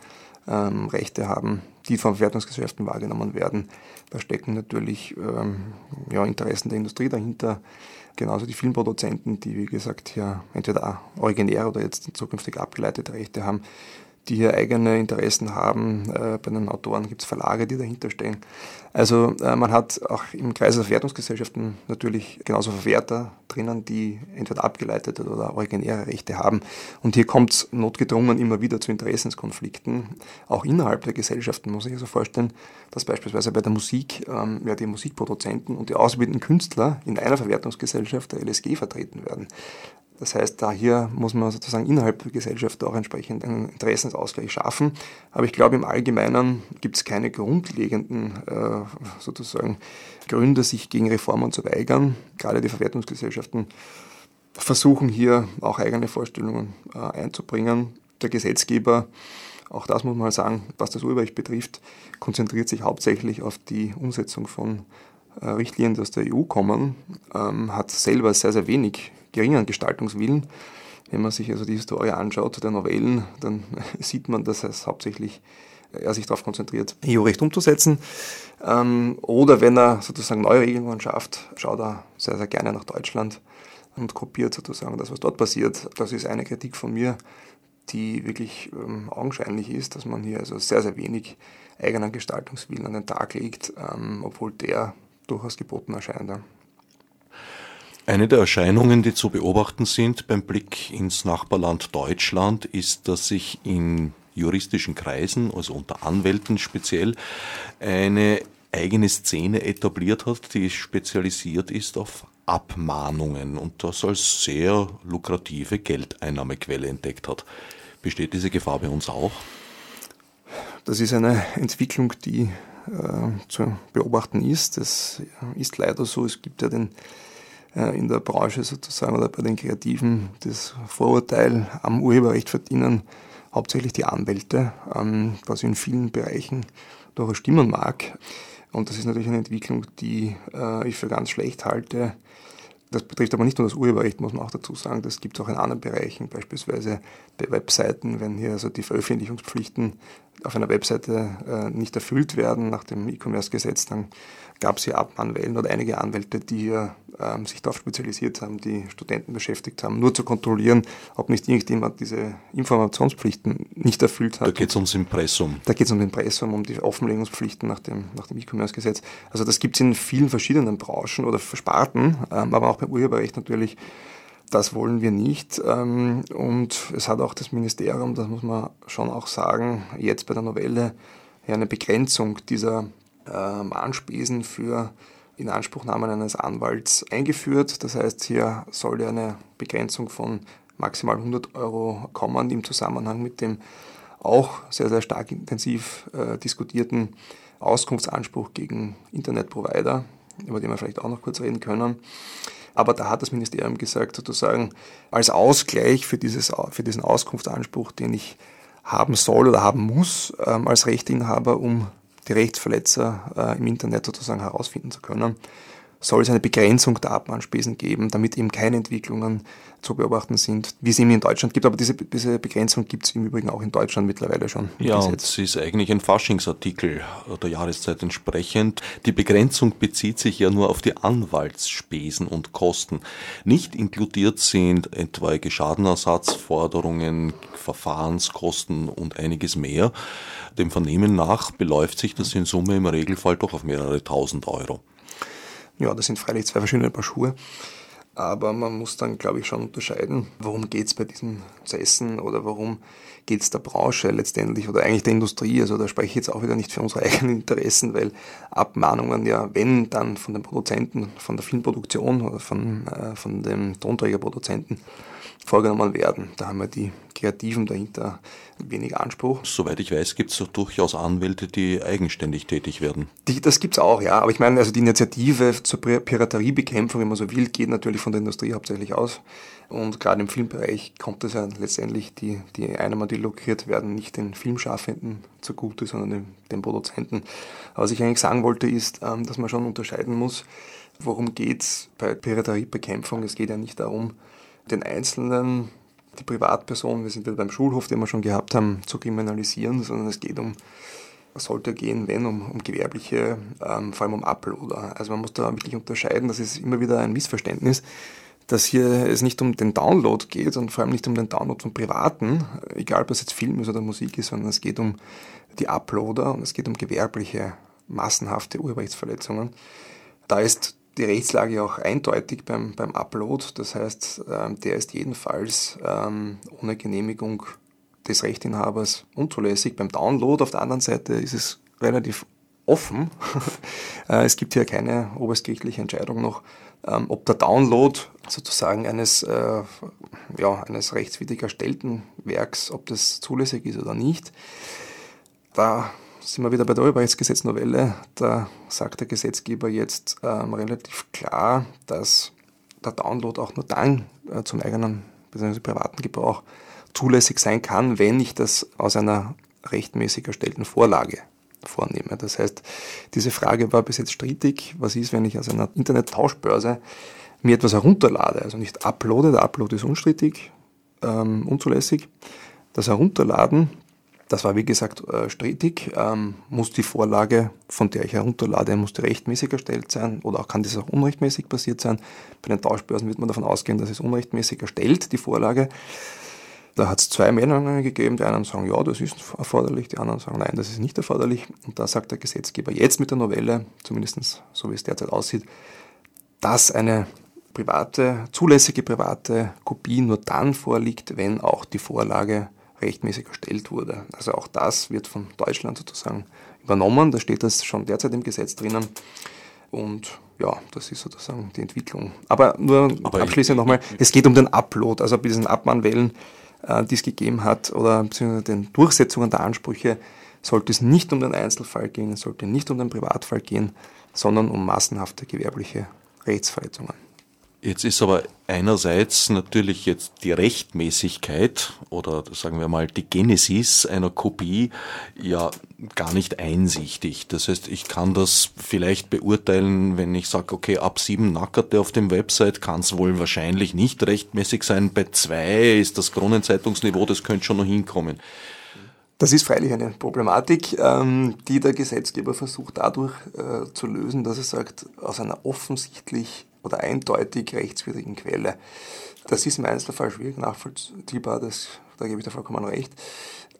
ähm, Rechte haben, die von Verwertungsgesellschaften wahrgenommen werden. Da stecken natürlich ähm, ja, Interessen der Industrie dahinter, genauso die Filmproduzenten, die wie gesagt hier entweder originär oder jetzt zukünftig abgeleitete Rechte haben die hier eigene Interessen haben. Äh, bei den Autoren gibt es Verlage, die dahinter stehen. Also äh, man hat auch im Kreis der Verwertungsgesellschaften natürlich genauso Verwerter drinnen, die entweder abgeleitete oder originäre Rechte haben. Und hier kommt es notgedrungen immer wieder zu Interessenskonflikten, auch innerhalb der Gesellschaften, muss ich also vorstellen, dass beispielsweise bei der Musik ähm, ja, die Musikproduzenten und die ausbildenden Künstler in einer Verwertungsgesellschaft der LSG vertreten werden. Das heißt, da hier muss man sozusagen innerhalb der Gesellschaft auch entsprechend einen Interessensausgleich schaffen. Aber ich glaube, im Allgemeinen gibt es keine grundlegenden äh, sozusagen Gründe, sich gegen Reformen zu weigern. Gerade die Verwertungsgesellschaften versuchen hier auch eigene Vorstellungen äh, einzubringen. Der Gesetzgeber, auch das muss man sagen, was das Urheberrecht betrifft, konzentriert sich hauptsächlich auf die Umsetzung von äh, Richtlinien, die aus der EU kommen, ähm, hat selber sehr, sehr wenig geringen Gestaltungswillen. Wenn man sich also die Historie anschaut der Novellen, dann <laughs> sieht man, dass es hauptsächlich äh, er sich darauf konzentriert, EU-Recht umzusetzen. Ähm, oder wenn er sozusagen neue Regelungen schafft, schaut er sehr, sehr gerne nach Deutschland und kopiert sozusagen das, was dort passiert. Das ist eine Kritik von mir, die wirklich ähm, augenscheinlich ist, dass man hier also sehr, sehr wenig eigenen Gestaltungswillen an den Tag legt, ähm, obwohl der durchaus geboten erscheint. Eine der Erscheinungen, die zu beobachten sind beim Blick ins Nachbarland Deutschland, ist, dass sich in juristischen Kreisen, also unter Anwälten speziell, eine eigene Szene etabliert hat, die spezialisiert ist auf Abmahnungen und das als sehr lukrative Geldeinnahmequelle entdeckt hat. Besteht diese Gefahr bei uns auch? Das ist eine Entwicklung, die äh, zu beobachten ist. Das ist leider so. Es gibt ja den in der Branche sozusagen oder bei den Kreativen das Vorurteil am Urheberrecht verdienen hauptsächlich die Anwälte, ähm, was in vielen Bereichen durchaus stimmen mag. Und das ist natürlich eine Entwicklung, die äh, ich für ganz schlecht halte. Das betrifft aber nicht nur das Urheberrecht, muss man auch dazu sagen. Das gibt es auch in anderen Bereichen, beispielsweise bei Webseiten, wenn hier also die Veröffentlichungspflichten auf einer Webseite äh, nicht erfüllt werden nach dem E-Commerce-Gesetz, dann gab es hier Anwälte oder einige Anwälte, die hier ähm, sich darauf spezialisiert haben, die Studenten beschäftigt haben, nur zu kontrollieren, ob nicht irgendjemand diese Informationspflichten nicht erfüllt hat. Da geht es ums Impressum. Da geht es um Impressum, um die Offenlegungspflichten nach dem, nach dem E-Commerce-Gesetz. Also das gibt es in vielen verschiedenen Branchen oder Sparten, ähm, aber auch beim Urheberrecht natürlich. Das wollen wir nicht. Ähm, und es hat auch das Ministerium, das muss man schon auch sagen, jetzt bei der Novelle ja eine Begrenzung dieser äh, Mahnspesen für Inanspruchnahmen eines Anwalts eingeführt. Das heißt, hier soll eine Begrenzung von maximal 100 Euro kommen im Zusammenhang mit dem auch sehr, sehr stark intensiv äh, diskutierten Auskunftsanspruch gegen Internetprovider, über den wir vielleicht auch noch kurz reden können. Aber da hat das Ministerium gesagt, sozusagen als Ausgleich für, dieses, für diesen Auskunftsanspruch, den ich haben soll oder haben muss ähm, als Rechteinhaber, um die Rechtsverletzer äh, im Internet sozusagen herausfinden zu können, soll es eine Begrenzung der Abmahnspesen geben, damit eben keine Entwicklungen zu beobachten sind, wie es eben in Deutschland gibt. Aber diese, diese Begrenzung gibt es im Übrigen auch in Deutschland mittlerweile schon. Ja, und es ist eigentlich ein Faschingsartikel der Jahreszeit entsprechend. Die Begrenzung bezieht sich ja nur auf die Anwaltsspesen und Kosten. Nicht inkludiert sind etwaige Schadenersatzforderungen, Verfahrenskosten und einiges mehr. Dem Vernehmen nach beläuft sich das in Summe im Regelfall doch auf mehrere tausend Euro. Ja, das sind freilich zwei verschiedene Paar Schuhe. Aber man muss dann, glaube ich, schon unterscheiden, worum geht es bei diesen Prozessen oder warum geht es der Branche letztendlich oder eigentlich der Industrie. Also da spreche ich jetzt auch wieder nicht für unsere <laughs> eigenen Interessen, weil Abmahnungen ja, wenn dann von den Produzenten, von der Filmproduktion oder von, äh, von dem Tonträgerproduzenten vorgenommen werden. Da haben wir die Kreativen dahinter wenig Anspruch. Soweit ich weiß, gibt es durchaus Anwälte, die eigenständig tätig werden. Die, das gibt es auch, ja. Aber ich meine, also die Initiative zur Pirateriebekämpfung, wenn man so will, geht natürlich von der Industrie hauptsächlich aus. Und gerade im Filmbereich kommt es ja letztendlich, die, die Einnahmen, die lukriert werden, nicht den Filmschaffenden zugute, sondern den, den Produzenten. Aber was ich eigentlich sagen wollte, ist, ähm, dass man schon unterscheiden muss, worum geht es bei Pirateriebekämpfung. Es geht ja nicht darum, den Einzelnen, die Privatperson, wir sind wieder beim Schulhof, den wir schon gehabt haben, zu kriminalisieren, sondern es geht um, was sollte gehen, wenn, um, um gewerbliche, ähm, vor allem um Uploader. Also man muss da wirklich unterscheiden, das ist immer wieder ein Missverständnis, dass hier es nicht um den Download geht und vor allem nicht um den Download von Privaten, egal ob es jetzt Film ist oder Musik ist, sondern es geht um die Uploader und es geht um gewerbliche, massenhafte Urheberrechtsverletzungen. Da ist die Rechtslage auch eindeutig beim, beim Upload. Das heißt, ähm, der ist jedenfalls ähm, ohne Genehmigung des Rechtinhabers unzulässig. Beim Download auf der anderen Seite ist es relativ offen. <laughs> Äh, es gibt hier keine oberstgerichtliche Entscheidung noch, ähm, ob der Download sozusagen eines, äh, ja, eines rechtswidrig erstellten Werks, ob das zulässig ist oder nicht. Da sind wir wieder bei der Urheberrechtsgesetznovelle. Da sagt der Gesetzgeber jetzt ähm, relativ klar, dass der Download auch nur dann äh, zum eigenen bzw. privaten Gebrauch zulässig sein kann, wenn ich das aus einer rechtmäßig erstellten Vorlage vornehme. Das heißt, diese Frage war bis jetzt strittig. Was ist, wenn ich aus einer Internet-Tauschbörse mir etwas herunterlade, also nicht uploade, der Upload ist unstrittig, ähm, unzulässig. Das Herunterladen das war wie gesagt äh, strittig. Ähm, muss die Vorlage, von der ich herunterlade, muss die rechtmäßig erstellt sein oder auch kann das auch unrechtmäßig passiert sein. Bei den Tauschbörsen wird man davon ausgehen, dass es unrechtmäßig erstellt, die Vorlage. Da hat es zwei Meinungen gegeben. Die einen sagen, ja, das ist erforderlich, die anderen sagen, nein, das ist nicht erforderlich. Und da sagt der Gesetzgeber jetzt mit der Novelle, zumindest so wie es derzeit aussieht, dass eine private, zulässige private Kopie nur dann vorliegt, wenn auch die Vorlage rechtmäßig erstellt wurde. Also auch das wird von Deutschland sozusagen übernommen. Da steht das schon derzeit im Gesetz drinnen. Und ja, das ist sozusagen die Entwicklung. Aber nur Aber abschließend nochmal, es geht um den Upload, also bei diesen Abmahnwellen, äh, die es gegeben hat, oder beziehungsweise den Durchsetzungen der Ansprüche, sollte es nicht um den Einzelfall gehen, es sollte nicht um den Privatfall gehen, sondern um massenhafte gewerbliche Rechtsverletzungen. Jetzt ist aber einerseits natürlich jetzt die Rechtmäßigkeit oder sagen wir mal die Genesis einer Kopie ja gar nicht einsichtig. Das heißt, ich kann das vielleicht beurteilen, wenn ich sage, okay, ab sieben Nackerte auf dem Website kann es wohl wahrscheinlich nicht rechtmäßig sein. Bei zwei ist das Kronenzeitungsniveau, das könnte schon noch hinkommen. Das ist freilich eine Problematik, ähm, die der Gesetzgeber versucht dadurch äh, zu lösen, dass er sagt, aus einer offensichtlich oder eindeutig rechtswidrigen Quelle. Das ist im Einzelfall schwierig nachvollziehbar, das, da gebe ich dir vollkommen recht.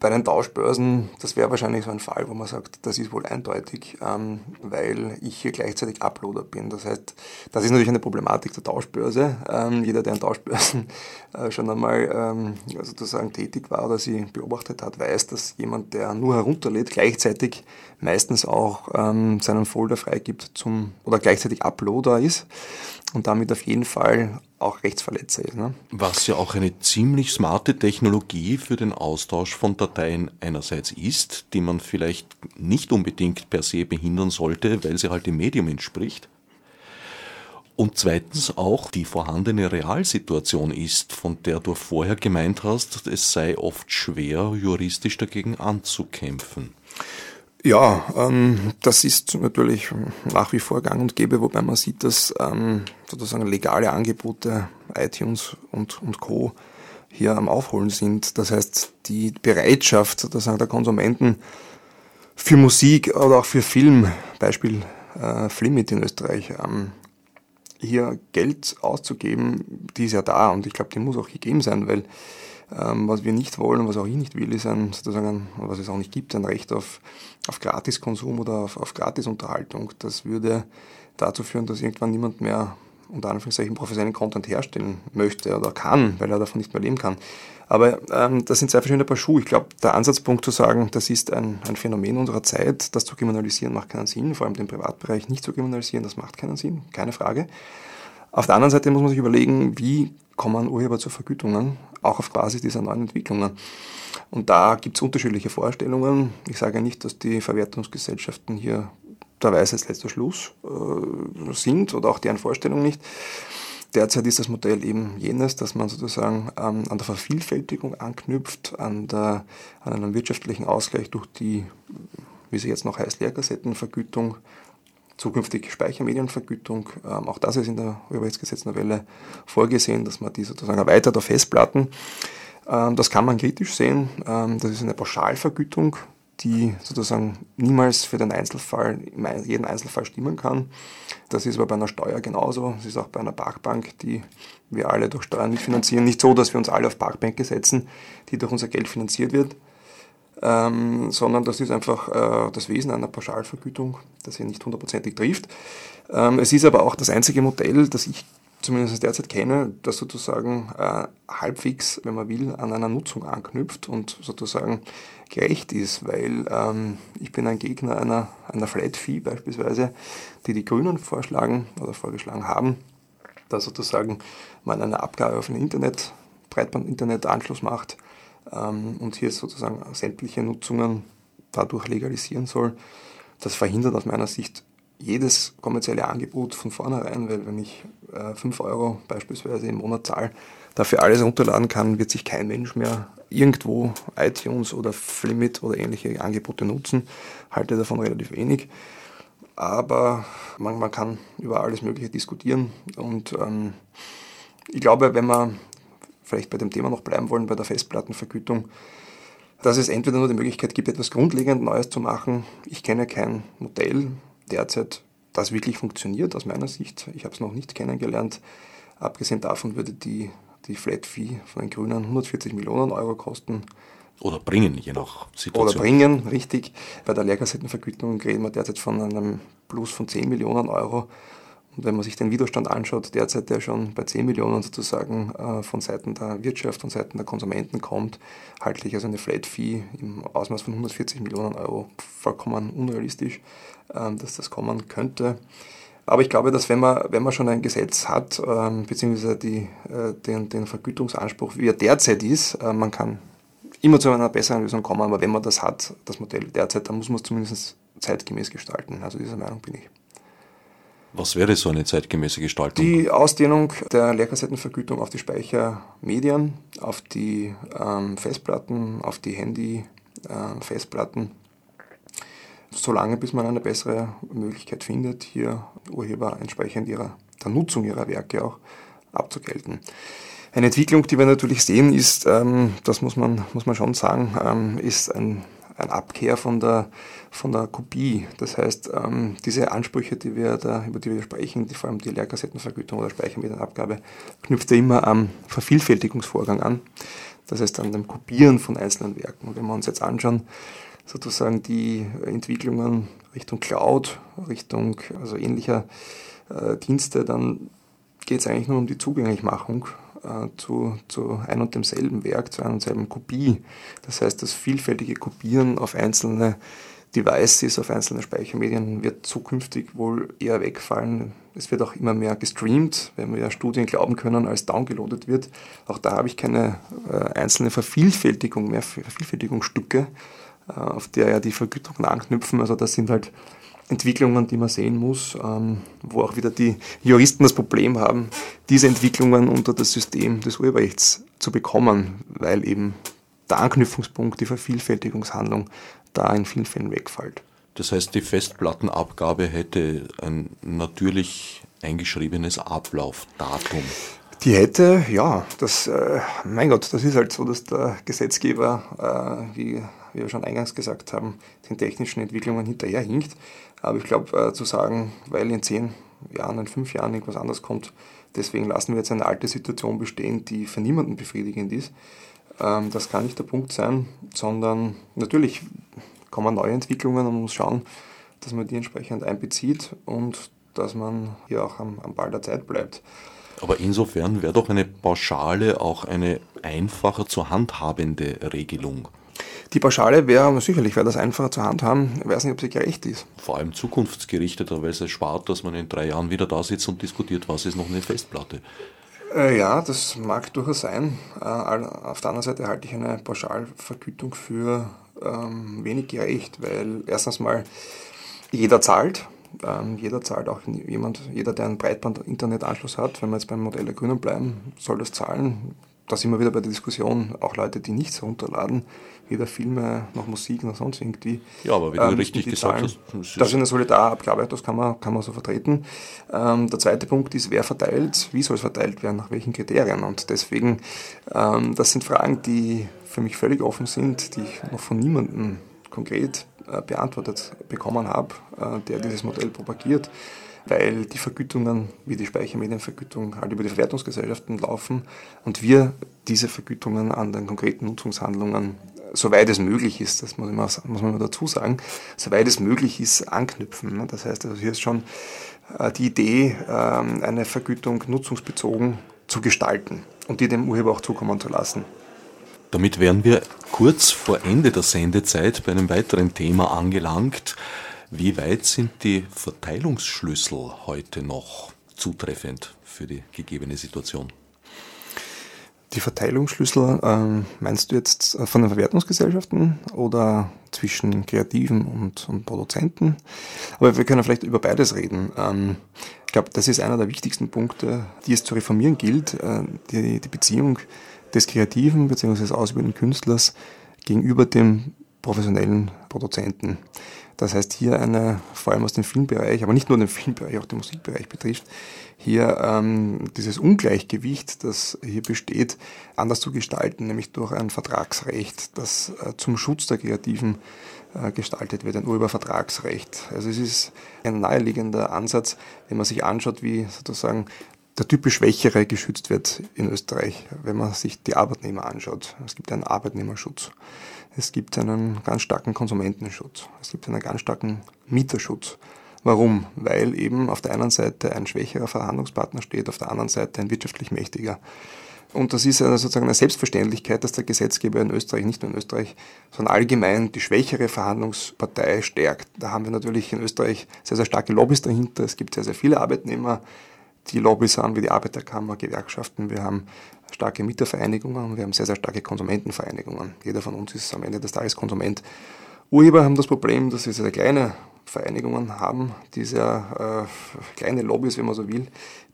Bei den Tauschbörsen, das wäre wahrscheinlich so ein Fall, wo man sagt, das ist wohl eindeutig, ähm, weil ich hier gleichzeitig Uploader bin. Das heißt, das ist natürlich eine Problematik der Tauschbörse. Ähm, jeder, der an Tauschbörsen <laughs> äh, schon einmal ähm, sozusagen tätig war oder sie beobachtet hat, weiß, dass jemand, der nur herunterlädt, gleichzeitig meistens auch ähm, seinen Folder freigibt zum oder gleichzeitig Uploader ist und damit auf jeden Fall auch Rechtsverletzer ist. Ne? Was ja auch eine ziemlich smarte Technologie für den Austausch von Dateien einerseits ist, die man vielleicht nicht unbedingt per se behindern sollte, weil sie halt dem Medium entspricht. Und zweitens auch die vorhandene Realsituation ist, von der du vorher gemeint hast, es sei oft schwer, juristisch dagegen anzukämpfen. Ja, ähm, das ist natürlich nach wie vor gang und gäbe, wobei man sieht, dass ähm, sozusagen legale Angebote, iTunes und, und Co. hier am Aufholen sind. Das heißt, die Bereitschaft sozusagen der Konsumenten für Musik oder auch für Film, Beispiel äh, Flimit in Österreich, ähm, hier Geld auszugeben, die ist ja da und ich glaube, die muss auch gegeben sein, weil ähm, was wir nicht wollen, was auch ich nicht will, ist ein, sozusagen, was es auch nicht gibt, ein Recht auf, auf Gratiskonsum oder auf, auf Gratisunterhaltung. Das würde dazu führen, dass irgendwann niemand mehr unter Anführungszeichen professionellen Content herstellen möchte oder kann, weil er davon nicht mehr leben kann. Aber ähm, das sind zwei verschiedene Paar Schuhe. Ich glaube, der Ansatzpunkt zu sagen, das ist ein, ein Phänomen unserer Zeit, das zu kriminalisieren macht keinen Sinn, vor allem den Privatbereich nicht zu kriminalisieren, das macht keinen Sinn, keine Frage. Auf der anderen Seite muss man sich überlegen, wie kommen Urheber zu Vergütungen, auch auf Basis dieser neuen Entwicklungen. Und da gibt es unterschiedliche Vorstellungen. Ich sage nicht, dass die Verwertungsgesellschaften hier der Weisheit letzter Schluss äh, sind oder auch deren Vorstellung nicht. Derzeit ist das Modell eben jenes, dass man sozusagen ähm, an der Vervielfältigung anknüpft, an, der, an einem wirtschaftlichen Ausgleich durch die, wie sie jetzt noch heißt, Lehrkassettenvergütung, zukünftig Speichermedienvergütung. Ähm, auch das ist in der Urheberrechtsgesetznovelle vorgesehen, dass man die sozusagen erweitert auf Festplatten. Ähm, das kann man kritisch sehen. Ähm, das ist eine Pauschalvergütung, die sozusagen niemals für den Einzelfall, jeden Einzelfall stimmen kann. Das ist aber bei einer Steuer genauso. Es ist auch bei einer Parkbank, die wir alle durch Steuern mitfinanzieren. Nicht so, dass wir uns alle auf Parkbänke setzen, die durch unser Geld finanziert wird, ähm, sondern das ist einfach äh, das Wesen einer Pauschalvergütung, das hier nicht hundertprozentig trifft. Ähm, es ist aber auch das einzige Modell, das ich zumindest derzeit kenne, das sozusagen äh, halbwegs, wenn man will, an einer Nutzung anknüpft und sozusagen gerecht ist, weil ähm, ich bin ein Gegner einer, einer Flat Fee beispielsweise, die die Grünen vorschlagen oder vorgeschlagen haben, dass sozusagen man eine Abgabe auf einen Internet, Breitband-Internet-Anschluss macht und hier sozusagen sämtliche Nutzungen dadurch legalisieren soll. Das verhindert aus meiner Sicht jedes kommerzielle Angebot von vornherein, weil wenn ich äh, 5 Euro beispielsweise im Monat zahle, dafür alles runterladen kann, wird sich kein Mensch mehr irgendwo iTunes oder Flimit oder ähnliche Angebote nutzen. Halte davon relativ wenig. Aber man, man kann über alles Mögliche diskutieren. Und ähm, ich glaube, wenn wir vielleicht bei dem Thema noch bleiben wollen, bei der Festplattenvergütung, dass es entweder nur die Möglichkeit gibt, etwas grundlegend Neues zu machen. Ich kenne kein Modell, derzeit das wirklich funktioniert aus meiner Sicht. Ich habe es noch nicht kennengelernt. Abgesehen davon würde die, die Flat Fee von den Grünen 140 Millionen Euro kosten. Oder bringen, je nach Situation. Oder bringen, richtig. Bei der Lehrkassettenvergütung reden wir derzeit von einem Plus von 10 Millionen Euro. Und wenn man sich den Widerstand anschaut, derzeit der schon bei 10 Millionen sozusagen äh, von Seiten der Wirtschaft, von Seiten der Konsumenten kommt, halte ich also eine Flat Fee im Ausmaß von 140 Millionen Euro vollkommen unrealistisch. Ähm, dass das kommen könnte. Aber ich glaube, dass wenn man, wenn man schon ein Gesetz hat, ähm, beziehungsweise die, äh, den, den Vergütungsanspruch, wie er derzeit ist, äh, man kann immer zu einer besseren Lösung kommen, aber wenn man das hat, das Modell derzeit, dann muss man es zumindest zeitgemäß gestalten. Also dieser Meinung bin ich. Was wäre so eine zeitgemäße Gestaltung? Die Ausdehnung der Lehrkassettenvergütung auf die Speichermedien, auf die ähm, Festplatten, auf die Handy-Festplatten. Äh, solange bis man eine bessere Möglichkeit findet, hier Urheber entsprechend ihrer, der Nutzung ihrer Werke auch abzugelten. Eine Entwicklung, die wir natürlich sehen, ist, ähm, das muss man, muss man schon sagen, ähm, ist ein, ein Abkehr von der, von der Kopie. Das heißt, ähm, diese Ansprüche, die wir da, über die wir sprechen, die, vor allem die Lehrkassettenvergütung oder Speichermedienabgabe, knüpft ja immer am Vervielfältigungsvorgang an. Das heißt, an dem Kopieren von einzelnen Werken. Und wenn wir uns jetzt anschauen, sozusagen die Entwicklungen Richtung Cloud, Richtung also ähnlicher äh, Dienste, dann geht es eigentlich nur um die Zugänglichmachung äh, zu, zu ein und demselben Werk, zu einer und selben Kopie. Das heißt, das vielfältige Kopieren auf einzelne Devices, auf einzelne Speichermedien wird zukünftig wohl eher wegfallen. Es wird auch immer mehr gestreamt, wenn wir Studien glauben können, als downgeloadet wird. Auch da habe ich keine äh, einzelne Vervielfältigung mehr, Vervielfältigungsstücke, äh, auf der ja die Vergütungen anknüpfen. Also das sind halt Entwicklungen, die man sehen muss, ähm, wo auch wieder die Juristen das Problem haben, diese Entwicklungen unter das System des Urheberrechts zu bekommen, weil eben der Anknüpfungspunkt, die Vervielfältigungshandlung da in vielen Fällen wegfällt. Das heißt, die Festplattenabgabe hätte ein natürlich eingeschriebenes Ablaufdatum. Die hätte, ja, das, äh, mein Gott, das ist halt so, dass der Gesetzgeber, äh, wie wir schon eingangs gesagt haben, den technischen Entwicklungen hinterherhinkt. Aber ich glaube, äh, zu sagen, weil in zehn Jahren, in fünf Jahren irgendwas anderes kommt, deswegen lassen wir jetzt eine alte Situation bestehen, die für niemanden befriedigend ist, ähm, das kann nicht der Punkt sein, sondern natürlich kommen neue Entwicklungen und man muss schauen, dass man die entsprechend einbezieht und dass man hier auch am, am Ball der Zeit bleibt. Aber insofern wäre doch eine pauschale auch eine einfacher zu handhabende Regelung. Die Pauschale wäre sicherlich, wäre das einfacher zu handhaben. Ich weiß nicht, ob sie gerecht ist. Vor allem zukunftsgerichteter, weil es spart, dass man in drei Jahren wieder da sitzt und diskutiert, was ist noch eine Festplatte. Äh, ja, das mag durchaus sein. Äh, auf der anderen Seite halte ich eine Pauschalvergütung für ähm, wenig gerecht, weil erstens mal jeder zahlt. Ähm, jeder zahlt auch jemand, jeder, der einen Breitband-Internetanschluss hat, wenn wir jetzt beim Modell der Grünen bleiben, soll das zahlen. Da sind wir wieder bei der Diskussion, auch Leute, die nichts runterladen, weder Filme noch Musik noch sonst irgendwie. Ja, aber wie du ähm, richtig gesagt hast. Das, das ist eine Solidarabgabe, das kann man, kann man so vertreten. Ähm, der zweite Punkt ist, wer verteilt, wie soll es verteilt werden, nach welchen Kriterien. Und deswegen, ähm, das sind Fragen, die für mich völlig offen sind, die ich noch von niemandem konkret äh, beantwortet bekommen habe, äh, der dieses Modell propagiert weil die Vergütungen, wie die Speichermedienvergütung, halt über die Verwertungsgesellschaften laufen und wir diese Vergütungen an den konkreten Nutzungshandlungen soweit es möglich ist, das muss, immer, muss man immer dazu sagen, soweit es möglich ist, anknüpfen. Ne? Das heißt, also hier ist schon äh, die Idee, ähm, eine Vergütung nutzungsbezogen zu gestalten und die dem Urheber auch zukommen zu lassen. Damit wären wir kurz vor Ende der Sendezeit bei einem weiteren Thema angelangt. Wie weit sind die Verteilungsschlüssel heute noch zutreffend für die gegebene Situation? Die Verteilungsschlüssel, ähm, meinst du jetzt äh, von den Verwertungsgesellschaften oder zwischen Kreativen und, und Produzenten? Aber wir können vielleicht über beides reden. Ähm, ich glaube, das ist einer der wichtigsten Punkte, die es zu reformieren gilt, äh, die, die Beziehung des Kreativen bzw. des ausübenden Künstlers gegenüber dem professionellen Produzenten. Das heißt, hier eine, vor allem aus dem Filmbereich, aber nicht nur den Filmbereich, auch den Musikbereich betrifft, hier ähm, dieses Ungleichgewicht, das hier besteht, anders zu gestalten, nämlich durch ein Vertragsrecht, das äh, zum Schutz der Kreativen äh, gestaltet wird, ein Urhebervertragsrecht. Also es ist ein naheliegender Ansatz, wenn man sich anschaut, wie sozusagen der typisch Schwächere geschützt wird in Österreich, wenn man sich die Arbeitnehmer anschaut. Es gibt einen Arbeitnehmerschutz. Es gibt einen ganz starken Konsumentenschutz. Es gibt einen ganz starken Mieterschutz. Warum? Weil eben auf der einen Seite ein schwächerer Verhandlungspartner steht, auf der anderen Seite ein wirtschaftlich mächtiger. Und das ist sozusagen eine Selbstverständlichkeit, dass der Gesetzgeber in Österreich, nicht nur in Österreich, sondern allgemein die schwächere Verhandlungspartei stärkt. Da haben wir natürlich in Österreich sehr, sehr starke Lobbys dahinter. Es gibt sehr, sehr viele Arbeitnehmer, die Lobbys haben, wie die Arbeiterkammer, Gewerkschaften. Wir haben starke Mietervereinigungen und wir haben sehr, sehr starke Konsumentenvereinigungen. Jeder von uns ist am Ende des Tages Konsument. Urheber haben das Problem, dass sie sehr kleine Vereinigungen haben, die sehr äh, kleine Lobbys, wenn man so will,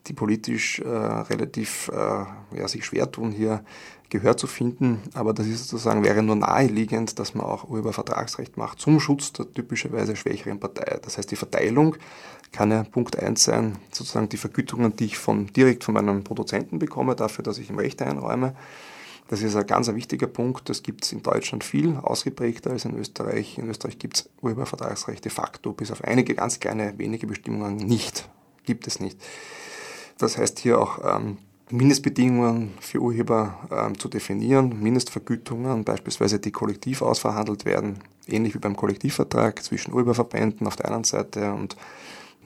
die politisch äh, relativ äh, ja, sich schwer tun, hier Gehör zu finden. Aber das ist sozusagen, wäre nur naheliegend, dass man auch Urhebervertragsrecht macht zum Schutz der typischerweise schwächeren Partei. Das heißt, die Verteilung kann ja Punkt eins sein, sozusagen die Vergütungen, die ich von, direkt von meinem Produzenten bekomme, dafür, dass ich ihm Rechte einräume. Das ist ein ganz wichtiger Punkt. Das gibt es in Deutschland viel ausgeprägter als in Österreich. In Österreich gibt es Urhebervertragsrecht de facto, bis auf einige ganz kleine, wenige Bestimmungen nicht. Gibt es nicht. Das heißt hier auch ähm, Mindestbedingungen für Urheber ähm, zu definieren, Mindestvergütungen, beispielsweise die kollektiv ausverhandelt werden, ähnlich wie beim Kollektivvertrag zwischen Urheberverbänden auf der einen Seite und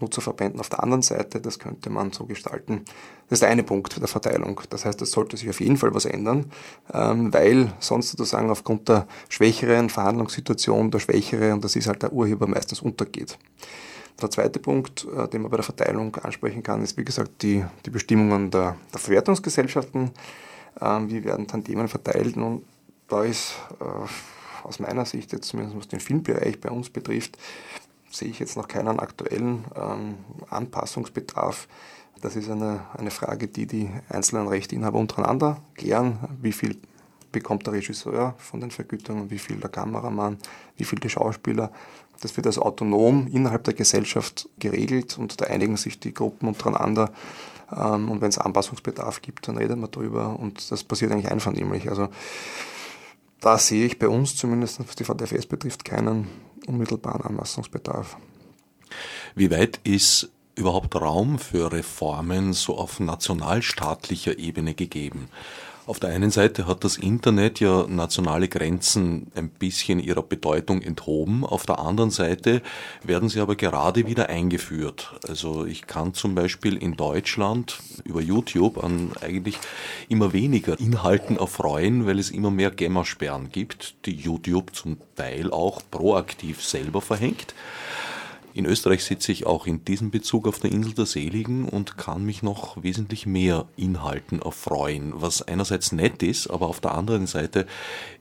Nutzerverbänden auf der anderen Seite. Das könnte man so gestalten. Das ist der eine Punkt der Verteilung. Das heißt, es sollte sich auf jeden Fall was ändern, ähm, weil sonst sozusagen aufgrund der schwächeren Verhandlungssituation der Schwächere, und das ist halt der Urheber, meistens untergeht. Der zweite Punkt, äh, den man bei der Verteilung ansprechen kann, ist wie gesagt die, die Bestimmungen der, der Verwertungsgesellschaften. Ähm, wie werden Tandemen verteilt? Und da ist äh, aus meiner Sicht, jetzt zumindest was den Filmbereich bei uns betrifft, sehe ich jetzt noch keinen aktuellen ähm, Anpassungsbedarf. Das ist eine, eine Frage, die die einzelnen Rechteinhaber untereinander klären. Wie viel bekommt der Regisseur von den Vergütungen, wie viel der Kameramann, wie viel die Schauspieler. Das wird also autonom innerhalb der Gesellschaft geregelt und da einigen sich die Gruppen untereinander. Ähm, und wenn es Anpassungsbedarf gibt, dann redet man darüber und das passiert eigentlich einvernehmlich. Also da sehe ich bei uns zumindest, was die VDFS betrifft, keinen unmittelbaren Anpassungsbedarf. Wie weit ist überhaupt Raum für Reformen so auf nationalstaatlicher Ebene gegeben? Auf der einen Seite hat das Internet ja nationale Grenzen ein bisschen ihrer Bedeutung enthoben, auf der anderen Seite werden sie aber gerade wieder eingeführt. Also ich kann zum Beispiel in Deutschland über YouTube an eigentlich immer weniger Inhalten erfreuen, weil es immer mehr Gemmersperren gibt, die YouTube zum Teil auch proaktiv selber verhängt. In Österreich sitze ich auch in diesem Bezug auf der Insel der Seligen und kann mich noch wesentlich mehr Inhalten erfreuen, was einerseits nett ist, aber auf der anderen Seite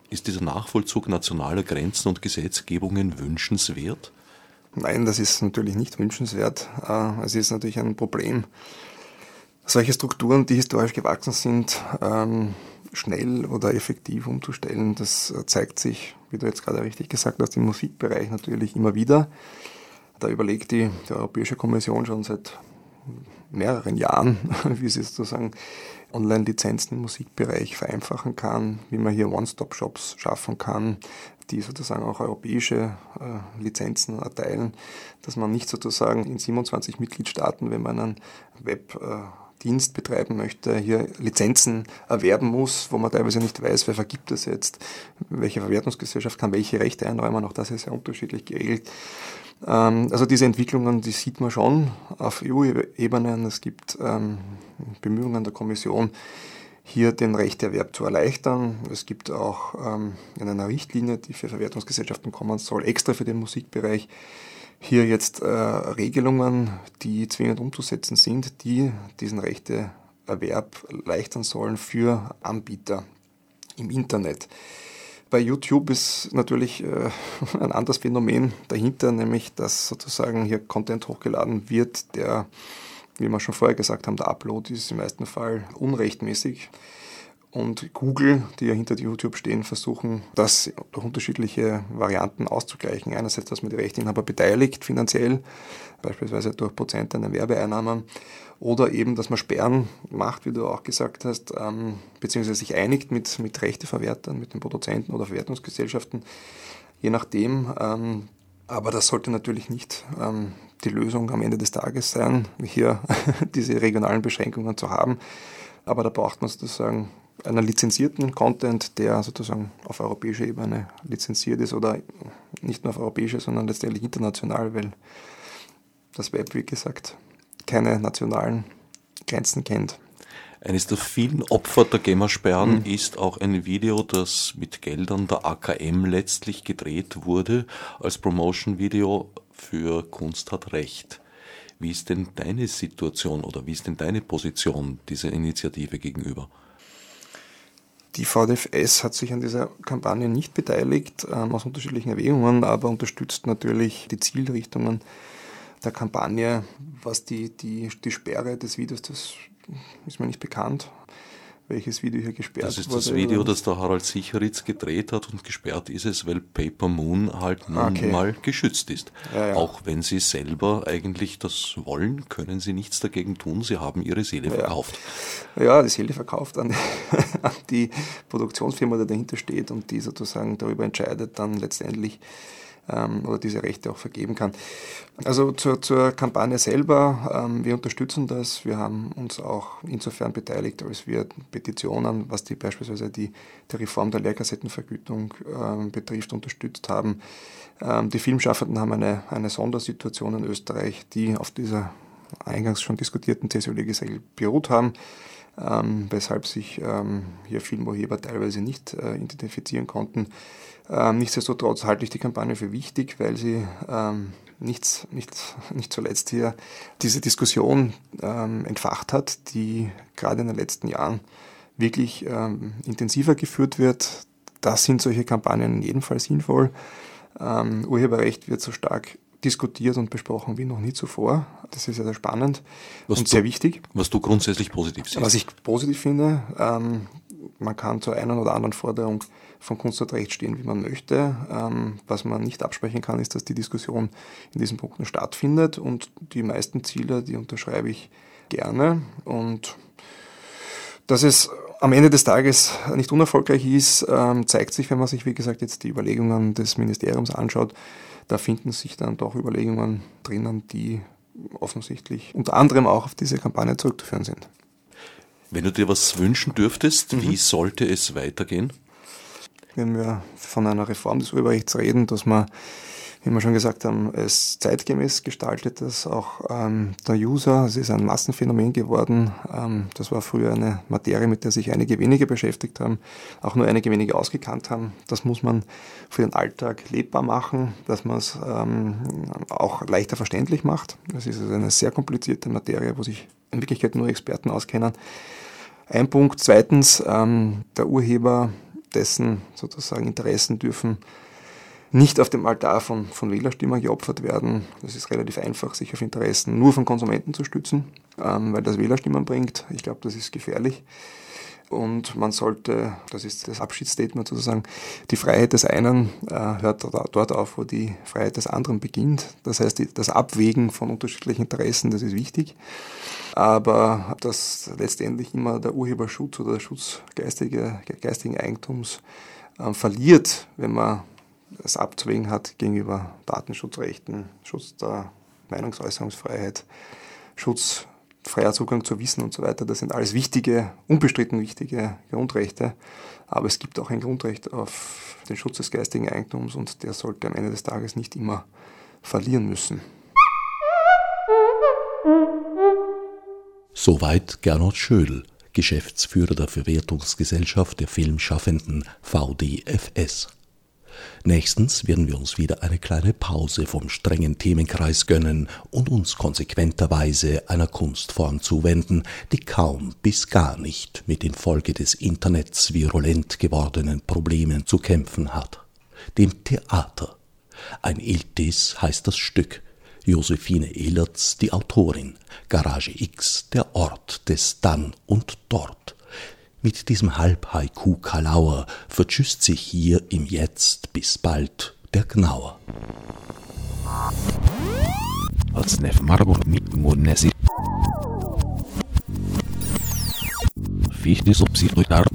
ist dieser Nachvollzug nationaler Grenzen und Gesetzgebungen wünschenswert? Nein, das ist natürlich nicht wünschenswert. Äh, es ist natürlich ein Problem. Solche Strukturen, die historisch gewachsen sind, ähm, schnell oder effektiv umzustellen, das zeigt sich, wie du jetzt gerade richtig gesagt hast, im Musikbereich natürlich immer wieder. Da überlegt die, die Europäische Kommission schon seit mehreren Jahren, <laughs> wie sie sozusagen Online-Lizenzen im Musikbereich vereinfachen kann, wie man hier One-Stop-Shops schaffen kann, die sozusagen auch europäische äh, Lizenzen erteilen, dass man nicht sozusagen in 27 Mitgliedstaaten, wenn man einen Webdienst äh, betreiben möchte, hier Lizenzen erwerben muss, wo man teilweise nicht weiß, wer vergibt das jetzt, welche Verwertungsgesellschaft kann welche Rechte einräumen, auch das ist sehr unterschiedlich geregelt. Ähm, also diese Entwicklungen, die sieht man schon auf EU-Ebene. Es gibt ähm, Bemühungen der Kommission, hier den Rechterwerb zu erleichtern. Es gibt auch ähm, in einer Richtlinie, die für Verwertungsgesellschaften kommen soll, extra für den Musikbereich, hier jetzt äh, Regelungen, die zwingend umzusetzen sind, die diesen Rechteerwerb erleichtern sollen für Anbieter im Internet. Bei YouTube ist natürlich äh, <laughs> ein anderes Phänomen dahinter, nämlich dass sozusagen hier Content hochgeladen wird, der, wie wir schon vorher gesagt haben, der Upload ist im meisten Fall unrechtmäßig. Und Google, die ja hinter YouTube stehen, versuchen, das durch unterschiedliche Varianten auszugleichen. Einerseits, dass man die Rechteinhaber beteiligt finanziell, beispielsweise durch Prozent an den Werbeeinnahmen, oder eben, dass man Sperren macht, wie du auch gesagt hast, ähm, beziehungsweise sich einigt mit, mit Rechteverwertern, mit den Produzenten oder Verwertungsgesellschaften, je nachdem. Ähm, aber das sollte natürlich nicht ähm, die Lösung am Ende des Tages sein, hier <laughs> diese regionalen Beschränkungen zu haben. Aber da braucht man sozusagen einen lizenzierten Content, der sozusagen auf europäischer Ebene lizenziert ist oder nicht nur auf europäischer, sondern letztendlich international, weil das Web, wie gesagt, keine nationalen Grenzen kennt. Eines der vielen Opfer der GEMA-Sperren mhm. ist auch ein Video, das mit Geldern der AKM letztlich gedreht wurde, als Promotion-Video für Kunst hat Recht. Wie ist denn deine Situation oder wie ist denn deine Position dieser Initiative gegenüber? Die VDFS hat sich an dieser Kampagne nicht beteiligt, ähm, aus unterschiedlichen Erwägungen, aber unterstützt natürlich die Zielrichtungen der Kampagne, was die, die, die Sperre des Videos, das ist mir nicht bekannt, welches Video hier gesperrt wurde. Das ist wurde, das Video, das der Harald Sicheritz gedreht hat und gesperrt ist es, weil Paper Moon halt nun okay. mal geschützt ist. Ja, ja. Auch wenn sie selber eigentlich das wollen, können sie nichts dagegen tun. Sie haben ihre Seele ja, verkauft. Ja, die Seele verkauft an, <laughs> an die Produktionsfirma, die dahinter steht und die sozusagen darüber entscheidet, dann letztendlich ähm, oder diese Rechte auch vergeben kann. Also zur, zur Kampagne selber, ähm, wir unterstützen das. Wir haben uns auch insofern beteiligt, als wir Petitionen, was die beispielsweise die, die Reform der Lehrkassettenvergütung ähm, betrifft, unterstützt haben. Ähm, die Filmschaffenden haben eine, eine Sondersituation in Österreich, die auf dieser eingangs schon diskutierten TSÖ-Legislatur beruht haben. Ähm, weshalb sich ähm, hier Filmurheber teilweise nicht äh, identifizieren konnten. Ähm, nichtsdestotrotz halte ich die Kampagne für wichtig, weil sie ähm, nichts, nicht, <laughs> nicht zuletzt hier diese Diskussion ähm, entfacht hat, die gerade in den letzten Jahren wirklich ähm, intensiver geführt wird. Da sind solche Kampagnen in jedem Fall sinnvoll. Urheberrecht wird so stark diskutiert und besprochen wie noch nie zuvor. Das ist ja sehr spannend was und du, sehr wichtig. Was du grundsätzlich positiv siehst. Was ich positiv finde, ähm, man kann zur einen oder anderen Forderung von Kunst und Recht stehen, wie man möchte. Ähm, was man nicht absprechen kann, ist, dass die Diskussion in diesen Punkten stattfindet und die meisten Ziele, die unterschreibe ich gerne und dass es am Ende des Tages nicht unerfolgreich ist, ähm, zeigt sich, wenn man sich, wie gesagt, jetzt die Überlegungen des Ministeriums anschaut. Da finden sich dann doch Überlegungen drinnen, die offensichtlich unter anderem auch auf diese Kampagne zurückzuführen sind. Wenn du dir was wünschen dürftest, mhm. wie sollte es weitergehen? Wenn wir von einer Reform des Urheberrechts reden, dass man wie wir schon gesagt haben, es zeitgemäß gestaltet, dass auch ähm, der User, es ist ein Massenphänomen geworden, ähm, das war früher eine Materie, mit der sich einige wenige beschäftigt haben, auch nur einige wenige ausgekannt haben. Das muss man für den Alltag lebbar machen, dass man es ähm, auch leichter verständlich macht. Das ist also eine sehr komplizierte Materie, wo sich in Wirklichkeit nur Experten auskennen. Ein Punkt. Zweitens, ähm, der Urheber, dessen sozusagen Interessen dürfen nicht auf dem Altar von, von Wählerstimmen geopfert werden. Das ist relativ einfach, sich auf Interessen nur von Konsumenten zu stützen, ähm, weil das Wählerstimmen bringt. Ich glaube, das ist gefährlich. Und man sollte, das ist das Abschiedsstatement sozusagen, die Freiheit des einen äh, hört dort auf, wo die Freiheit des anderen beginnt. Das heißt, das Abwägen von unterschiedlichen Interessen, das ist wichtig. Aber dass letztendlich immer der Urheberschutz oder der Schutz geistige, geistigen Eigentums äh, verliert, wenn man es abzuwägen hat gegenüber Datenschutzrechten, Schutz der Meinungsäußerungsfreiheit, Schutz freier Zugang zu Wissen und so weiter. Das sind alles wichtige, unbestritten wichtige Grundrechte. Aber es gibt auch ein Grundrecht auf den Schutz des geistigen Eigentums und der sollte am Ende des Tages nicht immer verlieren müssen. Soweit Gernot Schödel, Geschäftsführer der Verwertungsgesellschaft der Filmschaffenden VDFS. Nächstens werden wir uns wieder eine kleine Pause vom strengen Themenkreis gönnen und uns konsequenterweise einer Kunstform zuwenden, die kaum bis gar nicht mit den Folge des Internets virulent gewordenen Problemen zu kämpfen hat. Dem Theater. Ein Iltis heißt das Stück, Josephine Ehlertz die Autorin, Garage X der Ort des Dann und Dort. Mit diesem Halb-Haiku-Kalauer vertschüsst sich hier im Jetzt bis bald der Gnauer. Als Nef Marburg mit Monesi. Fichte subsidiar.